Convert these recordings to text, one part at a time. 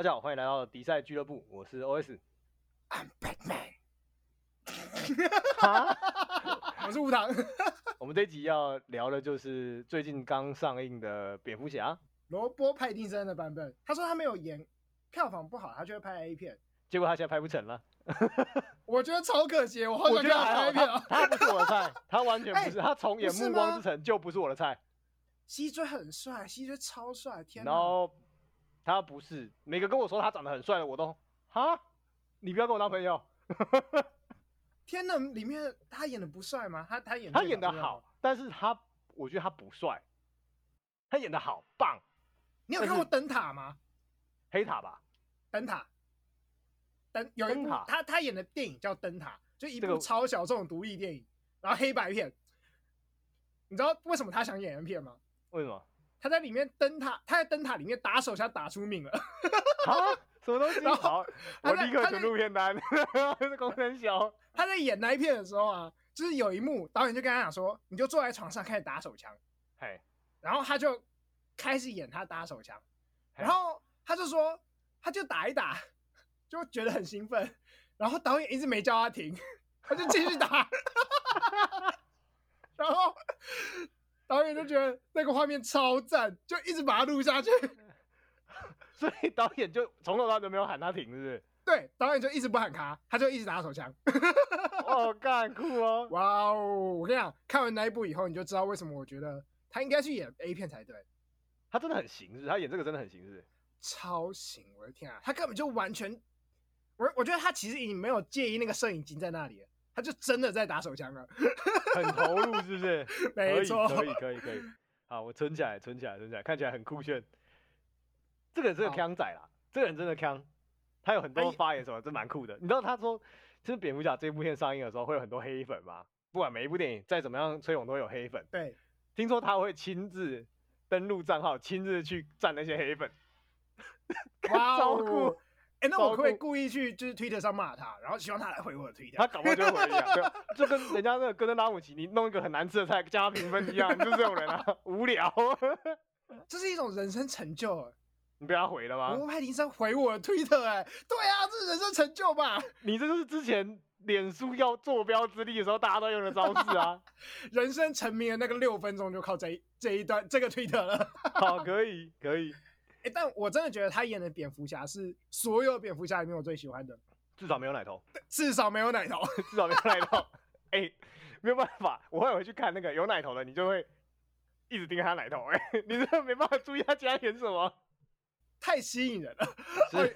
大家好，欢迎来到迪赛俱乐部，我是 OS。I'm Batman。我是吴糖。我们这一集要聊的就是最近刚上映的蝙蝠侠，罗伯·派丁森的版本。他说他没有演，票房不好，他就会拍 A 片。结果他现在拍不成了。我觉得超可惜，我好想看他拍 A 片啊。他不是我的菜，他完全不是。欸、他从演《暮光之城》就不是我的菜。西追很帅，西追超帅，天哪！他不是每个跟我说他长得很帅的，我都哈，你不要跟我当朋友。天呐，里面他演的不帅吗？他他演他演的好，但是他我觉得他不帅。他演的好棒。你有看过灯塔吗？黑塔吧。灯塔。灯有一部塔他他演的电影叫《灯塔》，就一部超小众独立电影，然后黑白片。你知道为什么他想演 M 片吗？为什么？他在里面灯塔，他在灯塔里面打手枪打出名了。啊？什么东西？好，我立刻存入片单。是功能小。他在演那一片的时候啊，就是有一幕，导演就跟他讲说：“你就坐在床上开始打手枪。”嘿，然后他就开始演他打手枪，然后他就说，他就打一打，就觉得很兴奋，然后导演一直没叫他停，他就继续打，然后。导演就觉得那个画面超赞，就一直把它录下去。所以导演就从头到尾都没有喊他停，是不是？对，导演就一直不喊卡，他就一直打手枪。哦，干酷哦！哇哦！我跟你讲，看完那一部以后，你就知道为什么我觉得他应该去演 A 片才对。他真的很行，是？他演这个真的很行，是？超行！我的天啊，他根本就完全……我我觉得他其实已经没有介意那个摄影机在那里了。他就真的在打手枪了，很投入，是不是？没错，可以，可以，可以。好，我存起来，存起来，存起来，看起来很酷炫。这个人是个锵仔啦，这个人真的锵，他有很多发言什么，真蛮酷的。你知道他说，就是蝙蝠侠这部片上映的时候会有很多黑粉吗？不管每一部电影再怎么样吹捧，都有黑粉。对，听说他会亲自登录账号，亲自去赞那些黑粉。哇哦，超酷！哎、欸，那我可不可以故意去就是推特上骂他，然后希望他来回我的推特？他搞不好就会回一样，对，就跟人家那个哥登拉姆齐，你弄一个很难吃的菜加评分一样，就是这种人啊，无聊。这是一种人生成就。你被他回了吗？罗伯派丁森回我的推特，哎，对啊，这是人生成就吧？你这就是之前脸书要坐标之力的时候，大家都用的招式啊。人生成名的那个六分钟就靠这一这一段这个推特了。好，可以，可以。哎、欸，但我真的觉得他演的蝙蝠侠是所有蝙蝠侠里面我最喜欢的，至少没有奶头，至少没有奶头，至少没有奶头。哎、欸，没有办法，我会回去看那个有奶头的，你就会一直盯着他奶头。哎，你真的没办法注意他其他演什么，太吸引人了。所以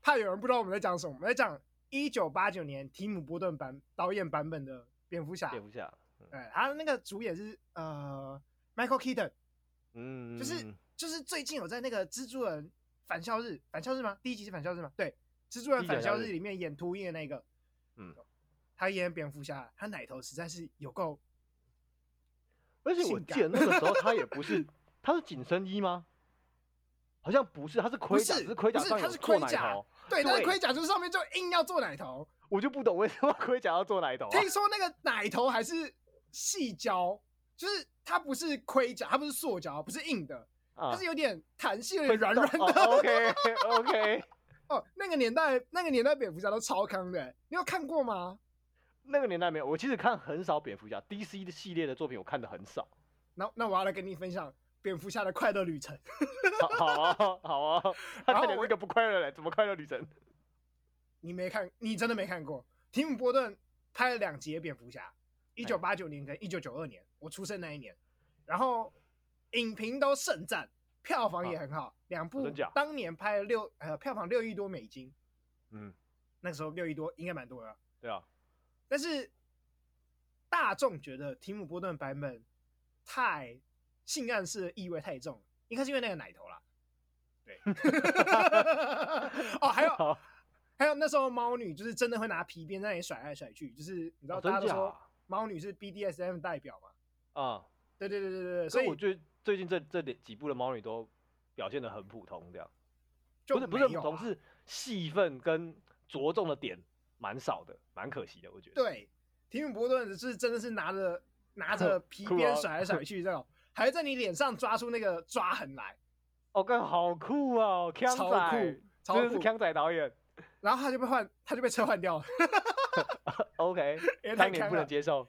怕有人不知道我们在讲什么，我们在讲一九八九年提姆波顿版导演版本的蝙蝠侠。蝙蝠侠，对，他的那个主演是呃 Michael Keaton，嗯，就是。就是最近有在那个蜘蛛人返校日，返校日吗？第一集是返校日吗？对，蜘蛛人返校日里面演秃鹰的那个，嗯，他演蝙蝠侠，他奶头实在是有够。而且我记得那个时候他也不是，他是紧身衣吗？好像不是，他是盔甲，是盔甲上有做奶头。对，但是盔甲就是上面就硬要做奶头，我就不懂为什么盔甲要做奶头啊。听说那个奶头还是细胶，就是它不是盔甲，它不是塑胶，不是硬的。它是有点弹性，有点软软的。哦、OK OK。哦，那个年代，那个年代蝙蝠侠都超康的，你有看过吗？那个年代没有，我其实看很少蝙蝠侠 DC 的系列的作品，我看的很少。那那我要来跟你分享蝙蝠侠的快乐旅程。好啊，好啊。他看起来是个不快乐嘞，怎么快乐旅程？你没看，你真的没看过？提姆波顿拍了两集蝙蝠侠，一九八九年跟一九九二年，我出生那一年，然后。影评都盛赞，票房也很好，两、啊、部当年拍了六呃票房六亿多美金，嗯，那个时候六亿多应该蛮多的，对啊，但是大众觉得提姆波顿版本太性暗示的意味太重，应该是因为那个奶头啦，对，哦还有还有那时候猫女就是真的会拿皮鞭在那里甩来甩去，就是你知道大家都说猫女是 BDSM 代表嘛，啊，对对对对对，所以我觉得。最近这这几部的猫女都表现的很普通，这样，不是不是普通，是戏份跟着重的点蛮少的，蛮可惜的，我觉得。对，提姆伯顿是真的是拿着拿着 皮鞭甩来甩去，这种，还在你脸上抓出那个抓痕来。哦，干好酷啊，超酷！超真的是康仔导演。然后他就被换，他就被撤换掉了。OK，当年不能接受。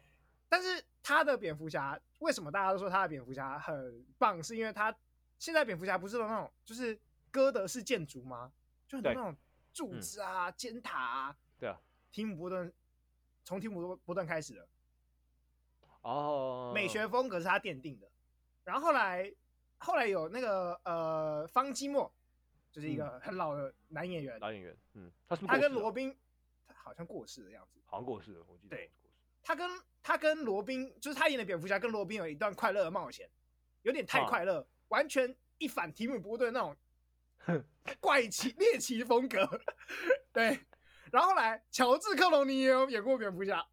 但是他的蝙蝠侠为什么大家都说他的蝙蝠侠很棒？是因为他现在蝙蝠侠不是有那种就是哥德式建筑吗？就很多那种柱子啊、嗯、尖塔啊。对啊。提姆波顿从提姆波顿开始的。哦。美学风格是他奠定的。然后后来后来有那个呃方基莫。就是一个很老的男演员，老演员，嗯，他是他跟罗宾，他好像过世的样子，好像过世了，我记得。对，他跟他跟罗宾，就是他演的蝙蝠侠跟罗宾有一段快乐的冒险，有点太快乐，完全一反提姆波顿那种怪奇猎奇风格。对，然后后来乔治克隆尼也有演过蝙蝠侠，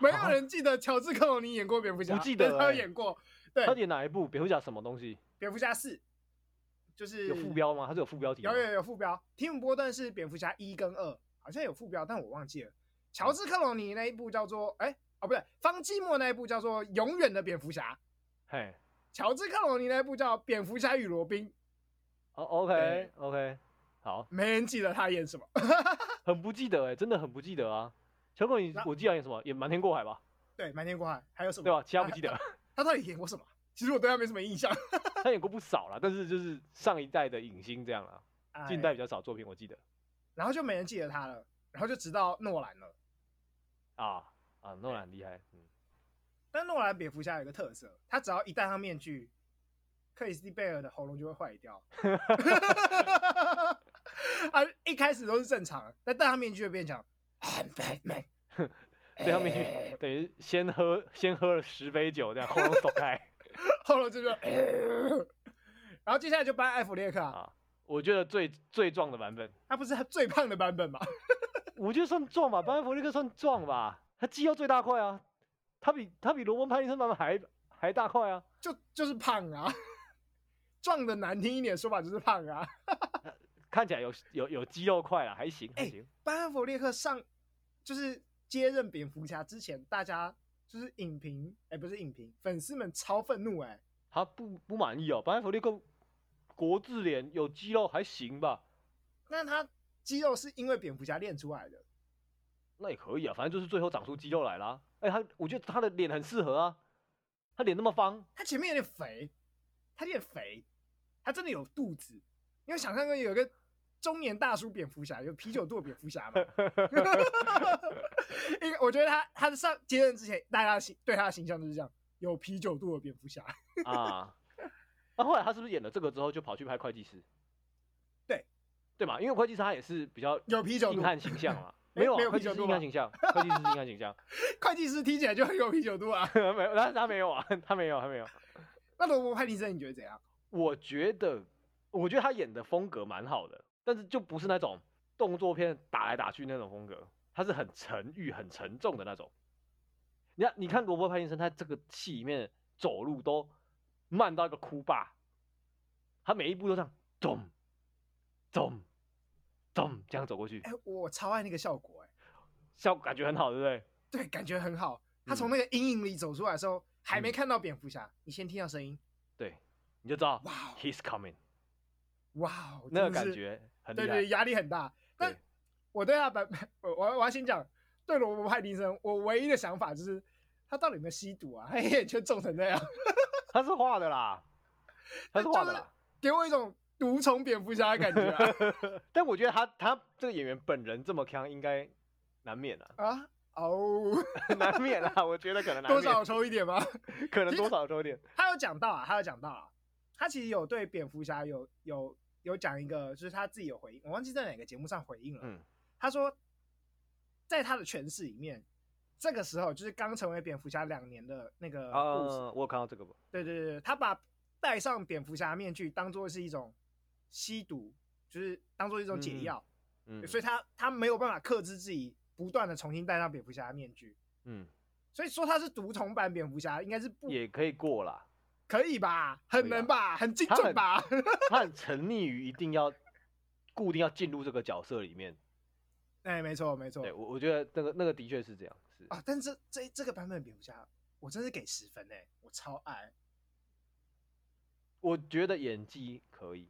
没有人记得乔治克隆尼演过蝙蝠侠，不记得他有演过，对，他演哪一部蝙蝠侠什么东西？蝙蝠侠四。就是有副标吗？它是有副标题。有有有副标。提姆波顿是蝙蝠侠一跟二，好像有副标，但我忘记了。乔治克隆尼那一部叫做哎、欸、哦不对，方季莫那一部叫做《永远的蝙蝠侠》。嘿，乔治克隆尼那一部叫《蝙蝠侠与罗宾》。哦，OK OK，好。没人记得他演什么，很不记得哎、欸，真的很不记得啊。乔克隆尼，我记得演什么？演瞒天过海吧？对，瞒天过海还有什么？对吧？其他不记得。他，他到底演过什么？其实我对他没什么印象，他演过不少了，但是就是上一代的影星这样了，近代比较少作品我记得。然后就没人记得他了，然后就直到诺兰了。啊啊，诺兰厉害，嗯。但诺兰蝙蝠侠有一个特色，他只要一戴上面具，克里斯蒂贝尔的喉咙就会坏掉。他一开始都是正常的，但戴上面具就变强。戴上面具等于先喝先喝了十杯酒，这样喉咙走开。喉咙这个，然后接下来就搬艾弗列克啊，我觉得最最壮的版本，他不是他最胖的版本吗？我觉得算壮吧，班恩弗利克算壮吧，他肌肉最大块啊，他比他比罗伯·派丁森版本还还大块啊，就就是胖啊，壮的难听一点说法就是胖啊，看起来有有有肌肉块啊，还行还行。搬艾弗列克上就是接任蝙蝠侠之前，大家。就是影评，哎、欸，不是影评，粉丝们超愤怒、欸，哎，他不不满意哦。班恩弗列克国字脸有肌肉还行吧？那他肌肉是因为蝙蝠侠练出来的？那也可以啊，反正就是最后长出肌肉来了。哎、欸，他我觉得他的脸很适合啊，他脸那么方，他前面有点肥，他有点肥，他真的有肚子。因为想象中有一个。中年大叔蝙蝠侠有啤酒肚的蝙蝠侠吗？因为我觉得他他的上接任之前，大家形对他的形象就是这样，有啤酒肚的蝙蝠侠啊。那、啊、后来他是不是演了这个之后就跑去拍会计师？对对嘛，因为会计师他也是比较有啤酒肚硬汉形象嘛，没有、啊、没有啤酒肚硬汉形象，会计师是硬汉形象，会计师听起来就很有啤酒肚啊。没有，他他没有啊，他没有他没有。那罗伯·派丁森你觉得怎样？我觉得我觉得他演的风格蛮好的。但是就不是那种动作片打来打去那种风格，他是很沉郁、很沉重的那种。你看，你看罗伯·派丁森，他这个戏里面走路都慢到一个哭霸，他每一步都这样，咚咚咚这样走过去。哎、欸，我超爱那个效果、欸，哎，效果感觉很好，对不对？对，感觉很好。他从那个阴影里走出来的时候，嗯、还没看到蝙蝠侠，你先听到声音，对，你就知道，哇，He's coming。哇，那个感觉很对对，压力很大。但我对他本，我我我要先讲，对罗伯·派丁森，我唯一的想法就是，他到底有没有吸毒啊？黑眼圈重成那样，他是画的啦，他是画的啦，给我一种毒虫蝙蝠侠的感觉啊。但我觉得他他这个演员本人这么强，应该难免啊。啊哦，难免啊，我觉得可能 多少抽一点吧，可能多少抽一点。他有讲到啊，他有讲到啊，他其实有对蝙蝠侠有有。有讲一个，就是他自己有回应，我忘记在哪个节目上回应了。嗯，他说，在他的诠释里面，这个时候就是刚成为蝙蝠侠两年的那个故事。呃，我有看到这个不？对对对，他把戴上蝙蝠侠面具当做是一种吸毒，就是当做一种解药。嗯，所以他他没有办法克制自己，不断的重新戴上蝙蝠侠面具。嗯，所以说他是毒虫版蝙蝠侠，应该是不也可以过啦。可以吧，很能吧，很精准吧。他很，沉溺于一定要固定要进入这个角色里面。哎、欸，没错没错。对，我我觉得那个那个的确是这样。是啊，但是这这这个版本蝙蝠侠，我真是给十分哎，我超爱。我觉得演技可以，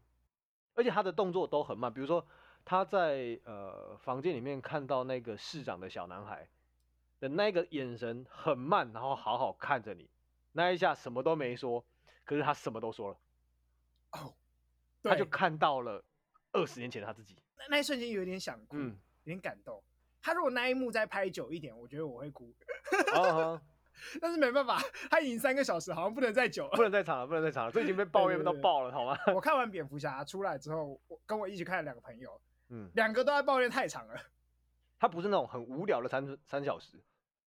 而且他的动作都很慢，比如说他在呃房间里面看到那个市长的小男孩的那个眼神很慢，然后好好看着你，那一下什么都没说，可是他什么都说了，哦，他就看到了二十年前的他自己，那那一瞬间有点想哭，嗯，有点感动。他如果那一幕再拍久一点，我觉得我会哭。哦但是没办法，他已经三个小时，好像不能再久了，不能再长了，不能再长了，这已经被抱怨到爆了，好吗？我看完蝙蝠侠出来之后，我跟我一起看了两个朋友，嗯，两个都在抱怨太长了。他不是那种很无聊的三三小时，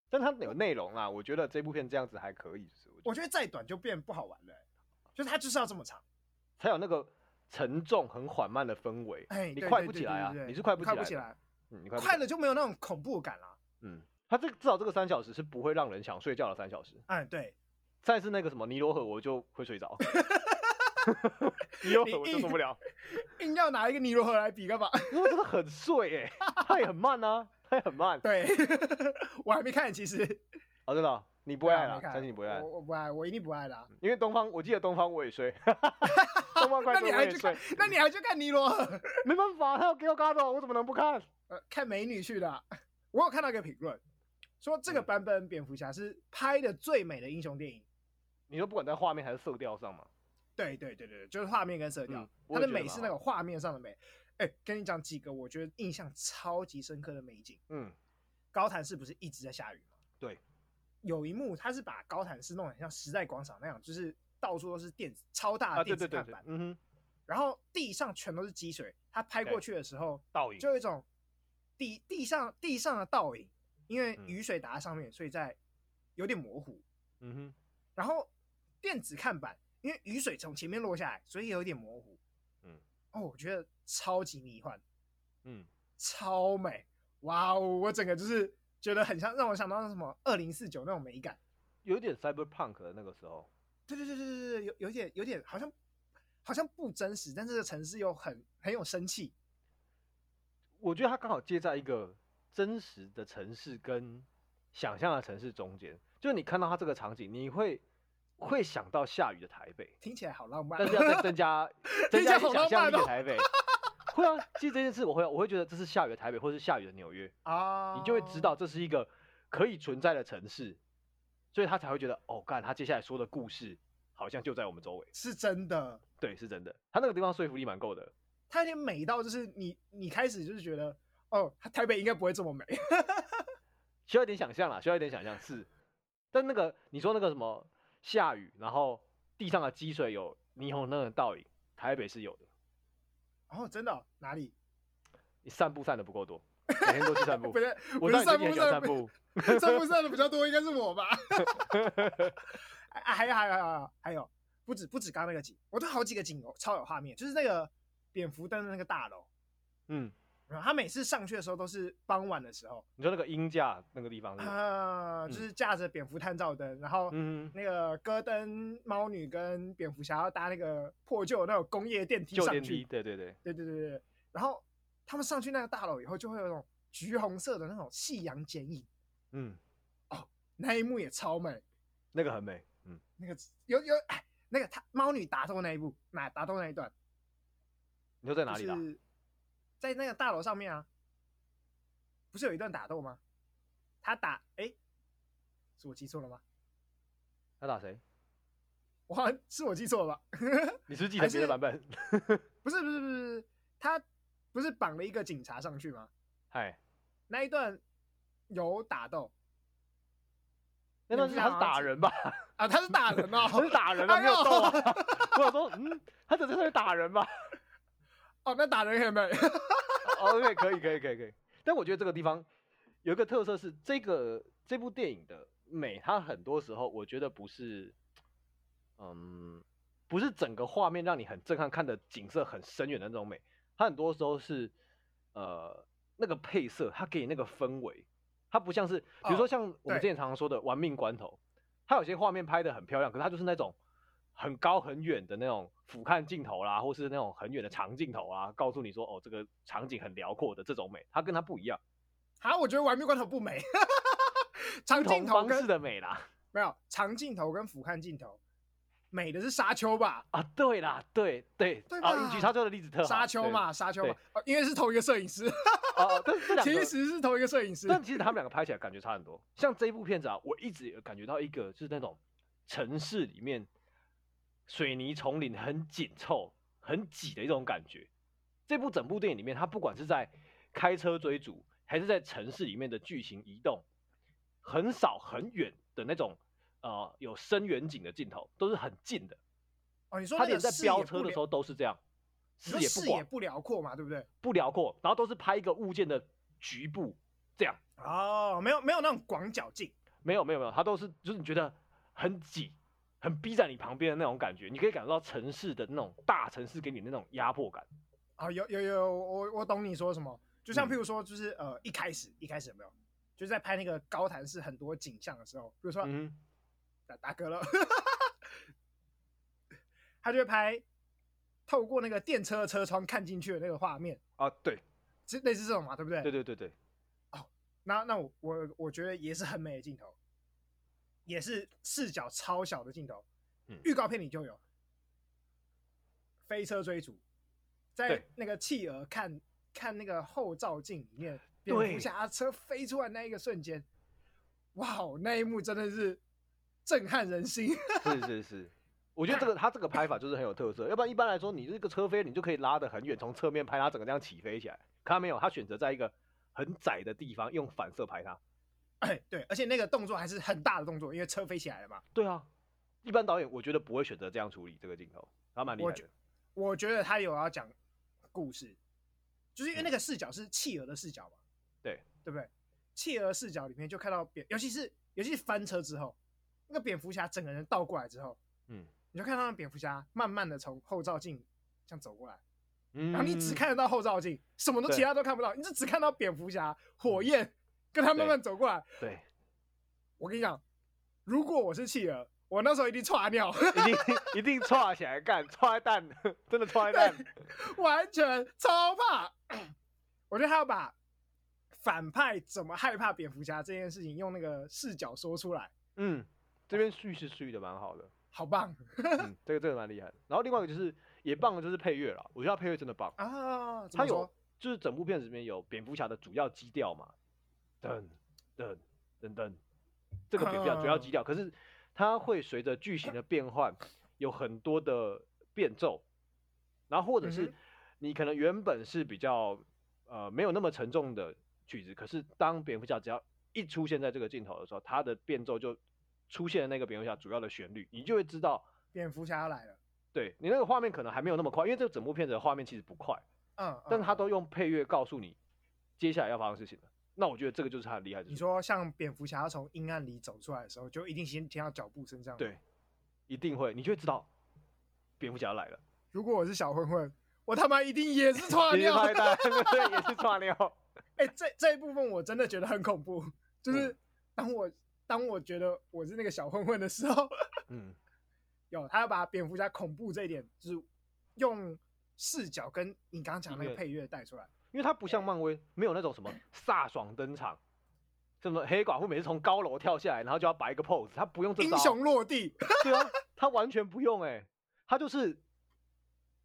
但他有内容啊，我觉得这部片这样子还可以。我觉，得再短就变不好玩了，就是他就是要这么长，才有那个沉重、很缓慢的氛围。哎，你快不起来啊？你是快不起来，快不起来，嗯，你快，快了就没有那种恐怖感了，嗯。他这至少这个三小时是不会让人想睡觉的三小时。哎，对。再是那个什么尼罗河，我就会睡着。尼罗河我就受不了。硬要拿一个尼罗河来比干嘛？因为真的很碎哎，它也很慢啊，它也很慢。对，我还没看，其实。哦，真的，你不会爱了，相信你不会爱。我我不爱，我一定不爱的。因为东方，我记得东方我也睡。东方快车我也睡。那你还去看尼罗河？没办法，他要给我嘎走，我怎么能不看？呃，看美女去的。我有看到一个评论。说这个版本蝙蝠侠是拍的最美的英雄电影，你说不管在画面还是色调上嘛？对对对对，就是画面跟色调，它的美是那个画面上的美。哎，跟你讲几个我觉得印象超级深刻的美景。嗯，高谭市不是一直在下雨吗？对，有一幕他是把高谭市弄得很像时代广场那样，就是到处都是电子超大的电子看板，嗯哼，然后地上全都是积水，他拍过去的时候，倒影就有一种地地上地上的倒影。因为雨水打在上面，所以在有点模糊。嗯哼。然后电子看板，因为雨水从前面落下来，所以有点模糊。嗯。哦，我觉得超级迷幻。嗯。超美！哇哦，我整个就是觉得很像，让我想到那什么二零四九那种美感。有点 cyberpunk 的那个时候。对对对对对对，有有点有点好像好像不真实，但这个城市又很很有生气。我觉得它刚好接在一个。真实的城市跟想象的城市中间，就是你看到它这个场景，你会会想到下雨的台北，听起来好浪漫，但是要再增加 增加想象力的台北，会啊，其实这件事我会我会觉得这是下雨的台北，或是下雨的纽约啊，你就会知道这是一个可以存在的城市，所以他才会觉得哦，干，他接下来说的故事好像就在我们周围，是真的，对，是真的，他那个地方说服力蛮够的，他有点美到就是你你开始就是觉得。哦，台北应该不会这么美，需要一点想象啦，需要一点想象是。但那个你说那个什么下雨，然后地上的积水有霓虹灯的倒影，台北是有的。哦，真的、哦？哪里？你散步散的不够多，每天都去散步。不是，我散步散步，散步散的比较多，应该是我吧？还有还有还有还有，不止不止刚刚那个景，我都好几个景哦，超有画面，就是那个蝙蝠灯的那个大楼，嗯。他每次上去的时候都是傍晚的时候。你说那个鹰架那个地方是？啊，就是架着蝙蝠探照灯，然后那个戈登猫女跟蝙蝠侠要搭那个破旧那种工业电梯上去。对对对对对对对。然后他们上去那个大楼以后，就会有那种橘红色的那种夕阳剪影。嗯。哦，那一幕也超美。那个很美。嗯。那个有有哎，那个他猫女打斗那一部，那打斗那一段。你说在哪里打？就是在那个大楼上面啊，不是有一段打斗吗？他打哎、欸，是我记错了吗？他打谁？我好像是我记错了吧？你是记得别的版本？不是不是不是，他不是绑了一个警察上去吗？嗨，那一段有打斗，那段是他是打人吧？啊，他是打人哦，他是打人啊，没有斗啊。我想说，嗯，他只是在打人吧？哦，那打人可以没？OK，可以，可以，可以，可以。但我觉得这个地方有一个特色是，这个这部电影的美，它很多时候我觉得不是，嗯，不是整个画面让你很震撼，看的景色很深远的那种美。它很多时候是，呃，那个配色，它给你那个氛围，它不像是，比如说像我们之前常常说的《玩命关头》，它有些画面拍的很漂亮，可是它就是那种。很高很远的那种俯瞰镜头啦，或是那种很远的长镜头啊，告诉你说哦，这个场景很辽阔的这种美，它跟它不一样。好，我觉得玩命关头不美，长镜头方式的美啦，没有长镜头跟俯瞰镜头，美的是沙丘吧？啊，对啦，对对对啊，你举沙丘的例子特好。沙丘嘛，沙丘嘛，因为是同一个摄影师。哦，其实是同一个摄影师，但其实他们两个拍起来感觉差很多。像这一部片子啊，我一直有感觉到一个就是那种城市里面水泥丛林很紧凑、很挤的一种感觉。这部整部电影里面，它不管是在开车追逐，还是在城市里面的剧情移动，很少很远的那种呃有深远景的镜头，都是很近的。哦，你说他连在飙车的时候都是这样。视野不广，视野不辽阔嘛，对不对？不辽阔，然后都是拍一个物件的局部，这样。哦，没有没有那种广角镜，没有没有没有，它都是就是你觉得很挤，很逼在你旁边的那种感觉，你可以感受到城市的那种大城市给你的那种压迫感。啊、哦，有有有，我我懂你说什么，就像譬如说，就是、嗯、呃一开始一开始有没有，就是在拍那个高谭市很多景象的时候，比如说，嗯，打打嗝了，他就会拍。透过那个电车的车窗看进去的那个画面啊，对，是类似这种嘛，对不对？对对对对。哦，那那我我我觉得也是很美的镜头，也是视角超小的镜头。嗯，预告片里就有飞车追逐，在那个企鹅看看那个后照镜里面，蝙蝠侠车飞出来那一个瞬间，哇，那一幕真的是震撼人心。是是是。我觉得这个他这个拍法就是很有特色，要不然一般来说，你这个车飞，你就可以拉得很远，从侧面拍它整个这样起飞起来。看到没有，他选择在一个很窄的地方用反射拍它。哎，对，而且那个动作还是很大的动作，因为车飞起来了嘛。对啊，一般导演我觉得不会选择这样处理这个镜头，他蛮厉害的。我，我觉得他有要讲故事，就是因为那个视角是企鹅的视角嘛。对，对不对？企鹅视角里面就看到蝙，尤其是尤其是翻车之后，那个蝙蝠侠整个人倒过来之后，嗯。你就看到蝙蝠侠慢慢的从后照镜这样走过来，嗯，然后你只看得到后照镜，什么都其他都看不到，你就只看到蝙蝠侠火焰跟他慢慢走过来。对，对我跟你讲，如果我是企鹅，我那时候一定踹尿，一定一定踹起来干，踹蛋，真的踹蛋，完全超怕。我觉得他要把反派怎么害怕蝙蝠侠这件事情用那个视角说出来。嗯，这边叙事叙的蛮好的。好棒，嗯，这个这个蛮厉害。然后另外一个就是也棒的就是配乐了，我觉得他配乐真的棒啊。他有就是整部片子里面有蝙蝠侠的主要基调嘛，噔噔噔噔，这个蝙蝠侠主要基调，可是它会随着剧情的变换有很多的变奏，然后或者是你可能原本是比较呃没有那么沉重的曲子，可是当蝙蝠侠只要一出现在这个镜头的时候，它的变奏就。出现了那个蝙蝠侠主要的旋律，你就会知道蝙蝠侠要来了。对，你那个画面可能还没有那么快，因为这个整部片子的画面其实不快。嗯，嗯，但是他都用配乐告诉你接下来要发生事情了。那我觉得这个就是他的厉害的。你说像蝙蝠侠要从阴暗里走出来的时候，就一定先听到脚步声这样。对，一定会，你就会知道蝙蝠侠要来了。如果我是小混混，我他妈一定也是 串尿，对，也是串尿。哎、欸，这这一部分我真的觉得很恐怖，就是当我。当我觉得我是那个小混混的时候，嗯，有他要把蝙蝠侠恐怖这一点，就是用视角跟你刚刚讲那个配乐带出来，因为他不像漫威，没有那种什么飒爽登场，什么黑寡妇每次从高楼跳下来，然后就要摆一个 pose，他不用这招，英雄落地，对啊，他完全不用哎、欸，他就是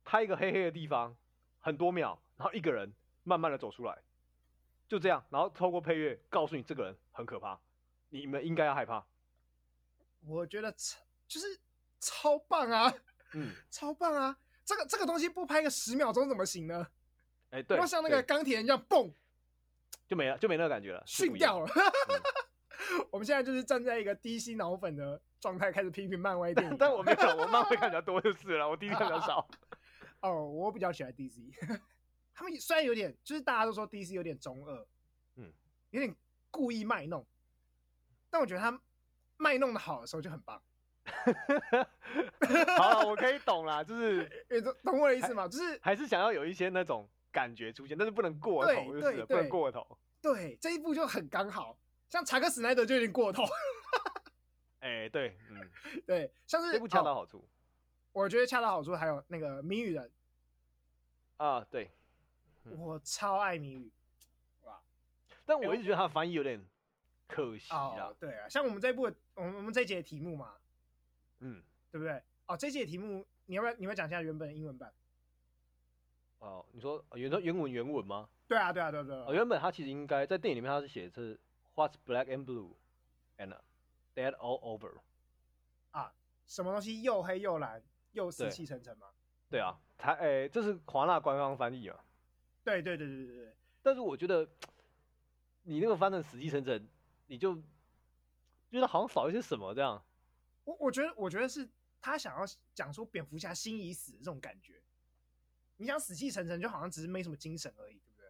拍一个黑黑的地方很多秒，然后一个人慢慢的走出来，就这样，然后透过配乐告诉你这个人很可怕。你们应该要害怕，我觉得超就是超棒啊，嗯，超棒啊！这个这个东西不拍个十秒钟怎么行呢？哎、欸，对，要像那个钢铁人一样蹦，就没了，就没那个感觉了，逊掉了。嗯、我们现在就是站在一个 DC 脑粉的状态，开始批评漫威电影。但我没有，我漫威看比较多就是了，我 DC 看比较少。哦，我比较喜欢 DC，他们虽然有点，就是大家都说 DC 有点中二，嗯，有点故意卖弄。但我觉得他卖弄的好的时候就很棒。好了，我可以懂啦，就是懂懂我的意思吗？就是还是想要有一些那种感觉出现，但是不能过头，就是对对对，不能过头。对，这一步就很刚好，像查克·史奈德就有点过头。哎、欸，对，嗯，对，像是这部恰到好处、哦。我觉得恰到好处，还有那个谜语人啊，对，我超爱谜语，哇！但我一直觉得他的翻译有点。可惜啊，哦，对啊，像我们这一部，我们我们这一节的题目嘛，嗯，对不对？哦，这届题目你要不要你要讲一下原本的英文版？哦，你说原说原文原文吗？对啊，对啊，对啊，对啊。哦，原本他其实应该在电影里面，他是写的是 What's black and blue and dead all over 啊，什么东西又黑又蓝又死气沉沉吗？对啊，他诶、欸，这是华纳官方翻译啊。对对对对对对。但是我觉得你那个翻成死气沉沉，你就觉得好像少一些什么这样。我我觉得我觉得是他想要讲出蝙蝠侠心已死的这种感觉。你想死气沉沉，就好像只是没什么精神而已，对不对？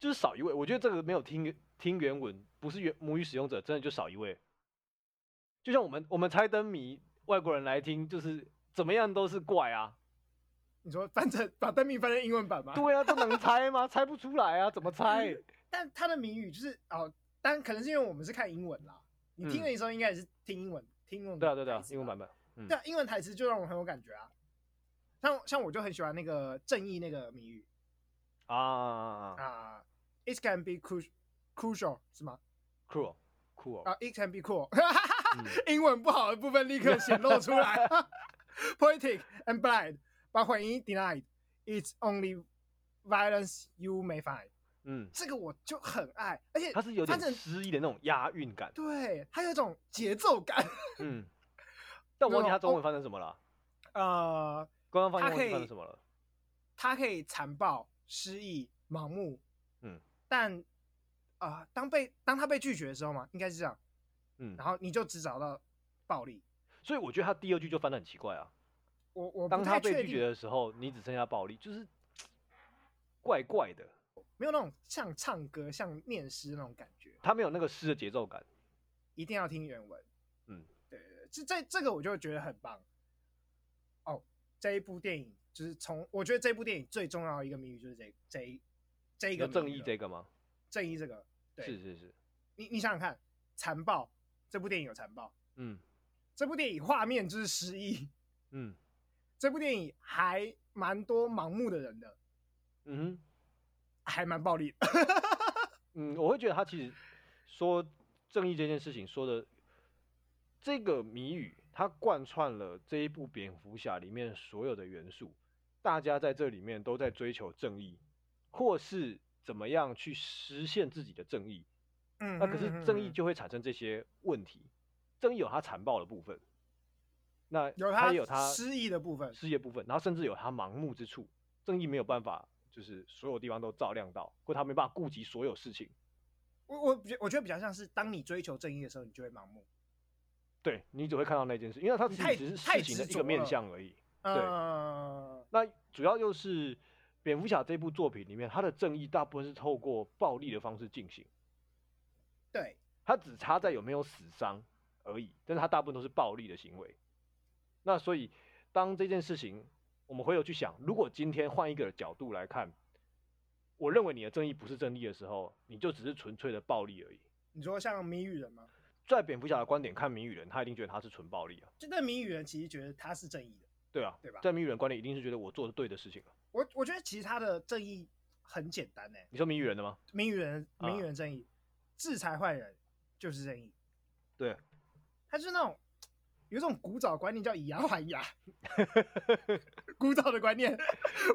就是少一位，我觉得这个没有听听原文，不是原母语使用者，真的就少一位。就像我们我们猜灯谜，外国人来听，就是怎么样都是怪啊。你说翻成把灯谜翻成英文版吗？对啊，这能猜吗？猜不出来啊，怎么猜？但他的谜语就是哦，但可能是因为我们是看英文啦，你听的时候应该也是听英文，嗯、听英文。对啊对啊，英文版本。嗯、对啊，英文台词就让我很有感觉啊。像像我就很喜欢那个正义那个谜语啊啊啊！It can be crucial crucial 是吗？Cruel cool 啊！It can be cool，英文不好的部分立刻显露出来。Poetic and blind, but when he denied, it's only violence you may find。嗯，这个我就很爱，而且它是有点诗意的那种押韵感，对，它有一种节奏感。嗯，但我忘记它中文翻成什么了。呃。官方翻译什么了？他可以残暴、失意、盲目，嗯，但啊、呃，当被当他被拒绝的时候嘛，应该是这样，嗯，然后你就只找到暴力，所以我觉得他第二句就翻的很奇怪啊。我我当他被拒绝的时候，你只剩下暴力，就是 怪怪的，没有那种像唱歌、像念诗那种感觉，他没有那个诗的节奏感，一定要听原文，嗯，对对对，这这这个我就觉得很棒。这一部电影就是从，我觉得这部电影最重要的一个谜语就是这这这一个正义这个吗？正义这个，对，是是是。你你想想看，残暴，这部电影有残暴，嗯，这部电影画面就是失忆，嗯，这部电影还蛮多盲目的人的，嗯哼，还蛮暴力的，嗯，我会觉得他其实说正义这件事情说的这个谜语。它贯穿了这一部蝙蝠侠里面所有的元素，大家在这里面都在追求正义，或是怎么样去实现自己的正义。嗯，那可是正义就会产生这些问题。正义有它残暴的部分，那它也有它失意的部分，失意的部分，然后甚至有它盲目之处。正义没有办法，就是所有地方都照亮到，或他没办法顾及所有事情。我我我觉得比较像是，当你追求正义的时候，你就会盲目。对，你只会看到那件事，因为它只是事情的一个面相而已。对，呃、那主要就是蝙蝠侠这部作品里面，他的正义大部分是透过暴力的方式进行。对，他只差在有没有死伤而已，但是他大部分都是暴力的行为。那所以，当这件事情我们回头去想，如果今天换一个角度来看，我认为你的正义不是正义的时候，你就只是纯粹的暴力而已。你说像谜语人吗？在蝙蝠侠的观点看谜语人，他一定觉得他是纯暴力啊。就那谜语人其实觉得他是正义的，对啊，对吧？在谜语人观点，一定是觉得我做的对的事情。我我觉得其实他的正义很简单呢。你说谜语人的吗？谜语人，谜语人正义，制裁坏人就是正义。对，他就是那种有一种古早观念叫以牙还牙，古早的观念，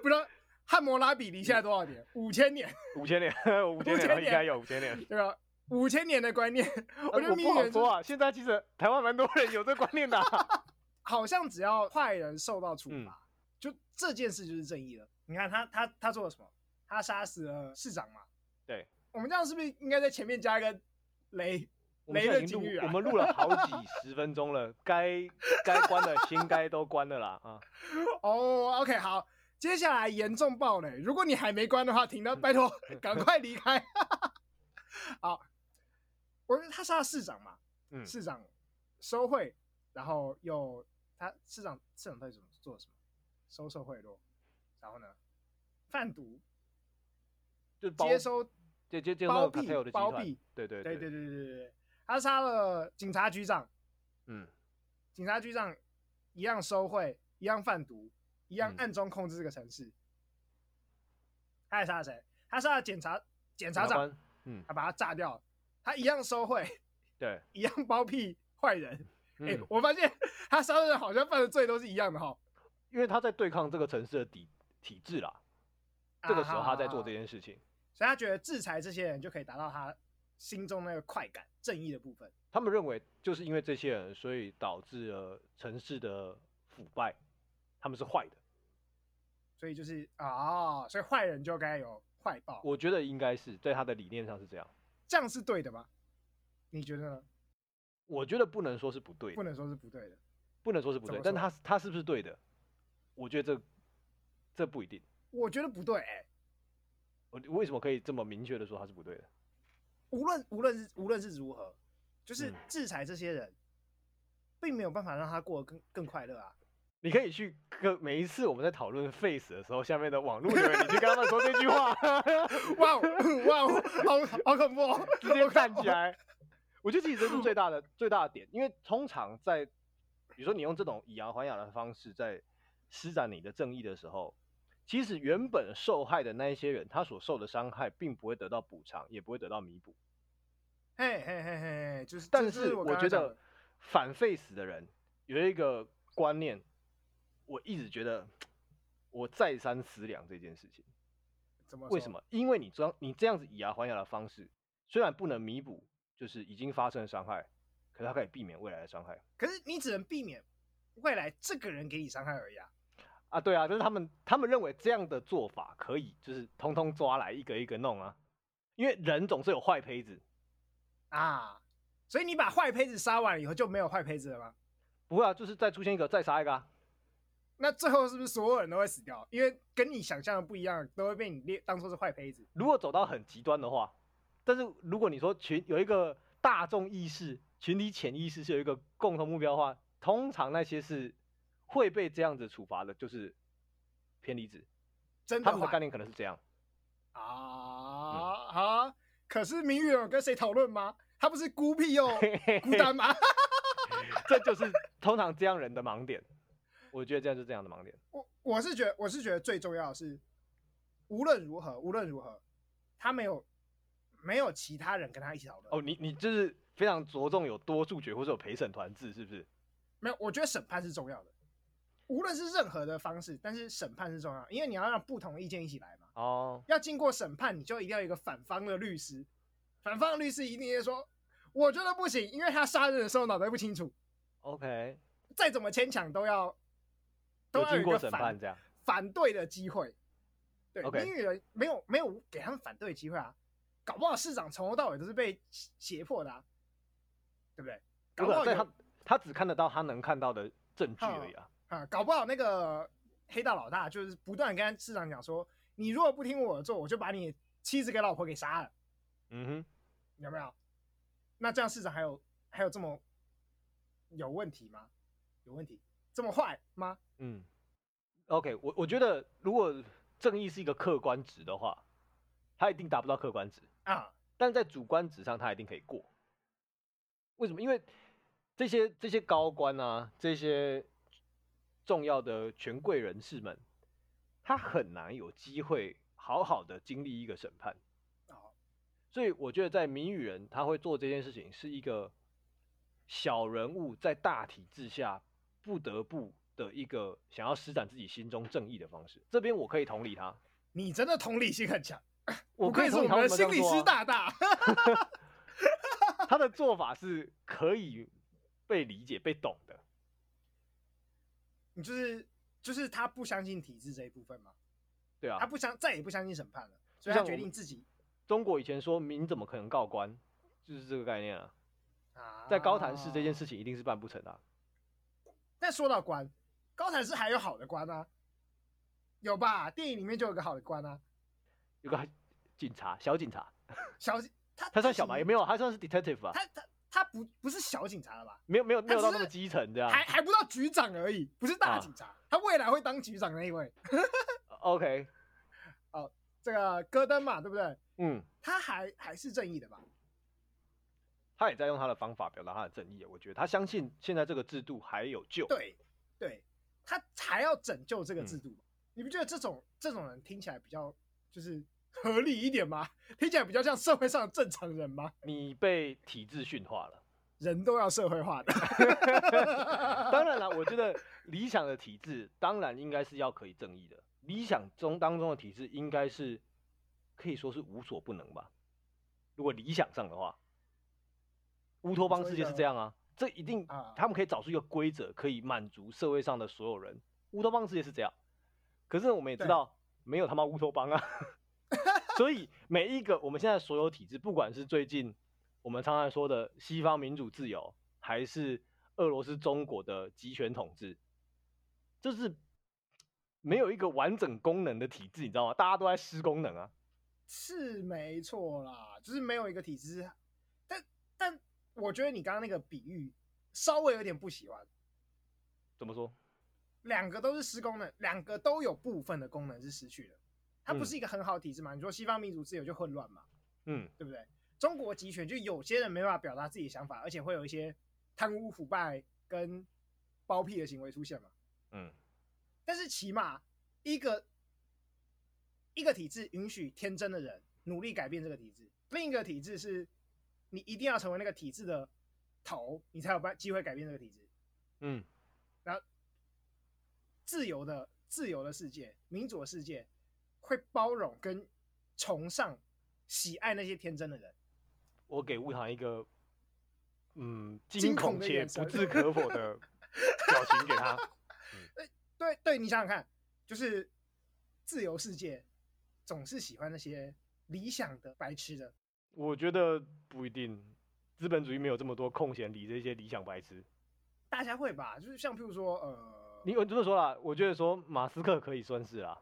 不知道汉谟拉比离现在多少年？五千年？五千年？五千年？应该有五千年，对吧？五千年的观念，我觉得不好说啊。现在其实台湾蛮多人有这观念的，好像只要坏人受到处罚，就这件事就是正义了。你看他他他做了什么？他杀死了市长嘛？对。我们这样是不是应该在前面加一个雷雷的警语啊？我们录了好几十分钟了，该 该关的心该都关了啦啊。哦，OK，好，接下来严重爆雷，如果你还没关的话，停了，拜托赶快离开。好。我觉得他杀了市长嘛，嗯，市长收贿，然后又他市长市长到底怎么做什么？收受贿赂，然后呢，贩毒，就接收，接接接包庇包庇，对对对对对对对对，他杀了警察局长，嗯，警察局长一样收贿，一样贩毒，一样暗中控制这个城市。嗯、他还杀了谁？他杀了检察检察长，嗯，他把他炸掉了。他一样收贿，对，一样包庇坏人，哎、欸，我发现他杀的人好像犯的罪都是一样的哈，因为他在对抗这个城市的体体制啦。这个时候他在做这件事情，所以他觉得制裁这些人就可以达到他心中那个快感、正义的部分。他们认为就是因为这些人，所以导致了城市的腐败，他们是坏的。所以就是啊，所以坏人就该有坏报。我觉得应该是在他的理念上是这样。这样是对的吗？你觉得呢？我觉得不能说是不对的，不能说是不对的，不能说是不对，但他他是不是对的？我觉得这这不一定。我觉得不对、欸，我为什么可以这么明确的说他是不对的？无论无论是无论是如何，就是制裁这些人，嗯、并没有办法让他过得更更快乐啊。你可以去跟每一次我们在讨论 Face 的时候，下面的网络留言，你去跟他们说这句话。哇哦哇哦，好好恐怖、哦，直接站起来。我觉得其实这是最大的最大的点，因为通常在比如说你用这种以牙还牙的方式在施展你的正义的时候。其实原本受害的那一些人，他所受的伤害并不会得到补偿，也不会得到弥补。嘿嘿嘿嘿，就是。但是我觉得反 Face 的人有一个观念，我一直觉得我再三思量这件事情。怎么？为什么？因为你这样你这样子以牙还牙的方式，虽然不能弥补，就是已经发生的伤害，可是它可以避免未来的伤害。可是你只能避免未来这个人给你伤害而已啊。啊，对啊，就是他们，他们认为这样的做法可以，就是通通抓来一个一个弄啊，因为人总是有坏胚子啊，所以你把坏胚子杀完以后就没有坏胚子了吗？不会啊，就是再出现一个再杀一个啊，那最后是不是所有人都会死掉？因为跟你想象的不一样，都会被你列当做是坏胚子。如果走到很极端的话，但是如果你说群有一个大众意识、群体潜意识是有一个共同目标的话，通常那些是。会被这样子处罚的，就是偏离子，真的，他们的概念可能是这样啊啊、嗯！可是明宇有跟谁讨论吗？他不是孤僻又孤单吗？这就是通常这样人的盲点。我觉得这样是这样的盲点。我我是觉得，我是觉得最重要的是，无论如何，无论如何，他没有没有其他人跟他一起讨论。哦，你你就是非常着重有多数决或者有陪审团制，是不是？没有，我觉得审判是重要的。无论是任何的方式，但是审判是重要，因为你要让不同意见一起来嘛。哦、oh.。要经过审判，你就一定要有一个反方的律师。反方的律师一定会说：“我觉得不行，因为他杀人的时候脑袋不清楚。” OK。再怎么牵强都要都要有一个反经过审判这样反对的机会。对。没有没有给他们反对的机会啊，搞不好市长从头到尾都是被胁迫的、啊，对不对？搞不好他他只看得到他能看到的证据而已啊。啊，搞不好那个黑道老大就是不断跟市长讲说，你如果不听我的做，我就把你妻子给老婆给杀了。嗯哼，有没有？那这样市长还有还有这么有问题吗？有问题？这么坏吗？嗯，OK，我我觉得如果正义是一个客观值的话，他一定达不到客观值啊。但在主观值上，他一定可以过。为什么？因为这些这些高官啊，这些。重要的权贵人士们，他很难有机会好好的经历一个审判，所以我觉得在谜语人他会做这件事情，是一个小人物在大体制下不得不的一个想要施展自己心中正义的方式。这边我可以同理他，你真的同理心很强，我可以说我们的心理师大大，他的做法是可以被理解、被懂的。你就是就是他不相信体制这一部分吗？对啊，他不相再也不相信审判了，所以他决定自己。中国以前说民怎么可能告官，就是这个概念啊。啊，在高谭市这件事情一定是办不成的啊。但说到官，高谭市还有好的官啊，有吧？电影里面就有个好的官啊，有个警察，小警察，小他他算小吧？也没有，他算是 detective 吧？他他。他不不是小警察了吧？没有没有没有到那么基层这样，还还不到局长而已，不是大警察。啊、他未来会当局长那一位。OK，哦，这个戈登嘛，对不对？嗯，他还还是正义的吧？他也在用他的方法表达他的正义。我觉得他相信现在这个制度还有救。对对，他还要拯救这个制度。嗯、你不觉得这种这种人听起来比较就是？合理一点吗？听起来比较像社会上的正常人吗？你被体制驯化了，人都要社会化的。当然了，我觉得理想的体制当然应该是要可以正义的。理想中当中的体制应该是可以说是无所不能吧。如果理想上的话，乌托邦世界是这样啊，这一定他们可以找出一个规则，可以满足社会上的所有人。乌托邦世界是这样，可是我们也知道没有他妈乌托邦啊。所以每一个我们现在所有体制，不管是最近我们常常说的西方民主自由，还是俄罗斯、中国的集权统治，就是没有一个完整功能的体制，你知道吗？大家都在失功能啊。是没错啦，就是没有一个体制。但但我觉得你刚刚那个比喻稍微有点不喜欢。怎么说？两个都是失功能，两个都有部分的功能是失去的。它不是一个很好的体制嘛？你说西方民主自由就混乱嘛？嗯，对不对？中国集权就有些人没办法表达自己的想法，而且会有一些贪污腐败跟包庇的行为出现嘛？嗯，但是起码一个一个体制允许天真的人努力改变这个体制，另一个体制是你一定要成为那个体制的头，你才有办机会改变这个体制。嗯，然后自由的自由的世界，民主的世界。会包容跟崇尚、喜爱那些天真的人。我给悟堂一个，嗯，惊恐且不置可否的表情给他。嗯对对，你想想看，就是自由世界总是喜欢那些理想的白痴的。我觉得不一定，资本主义没有这么多空闲理这些理想白痴。大家会吧？就是像譬如说，呃，你我这么说啦，我觉得说马斯克可以算是啦。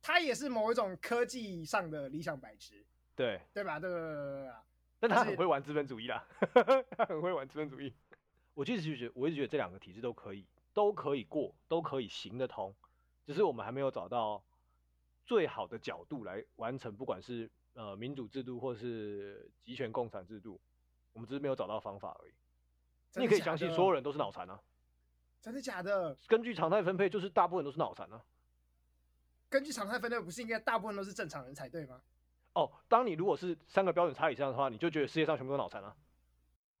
他也是某一种科技上的理想白痴，对对吧？对对对对对。但他很会玩资本主义啦，他很会玩资本主义。我其实就觉得，我一直觉得这两个体制都可以，都可以过，都可以行得通，只是我们还没有找到最好的角度来完成，不管是呃民主制度或是集权共产制度，我们只是没有找到方法而已。你也可以相信所有人都是脑残啊？真的假的？根据常态分配，就是大部分都是脑残啊。根据常态分配，不是应该大部分都是正常人才对吗？哦，当你如果是三个标准差以上的话，你就觉得世界上全部都脑残了。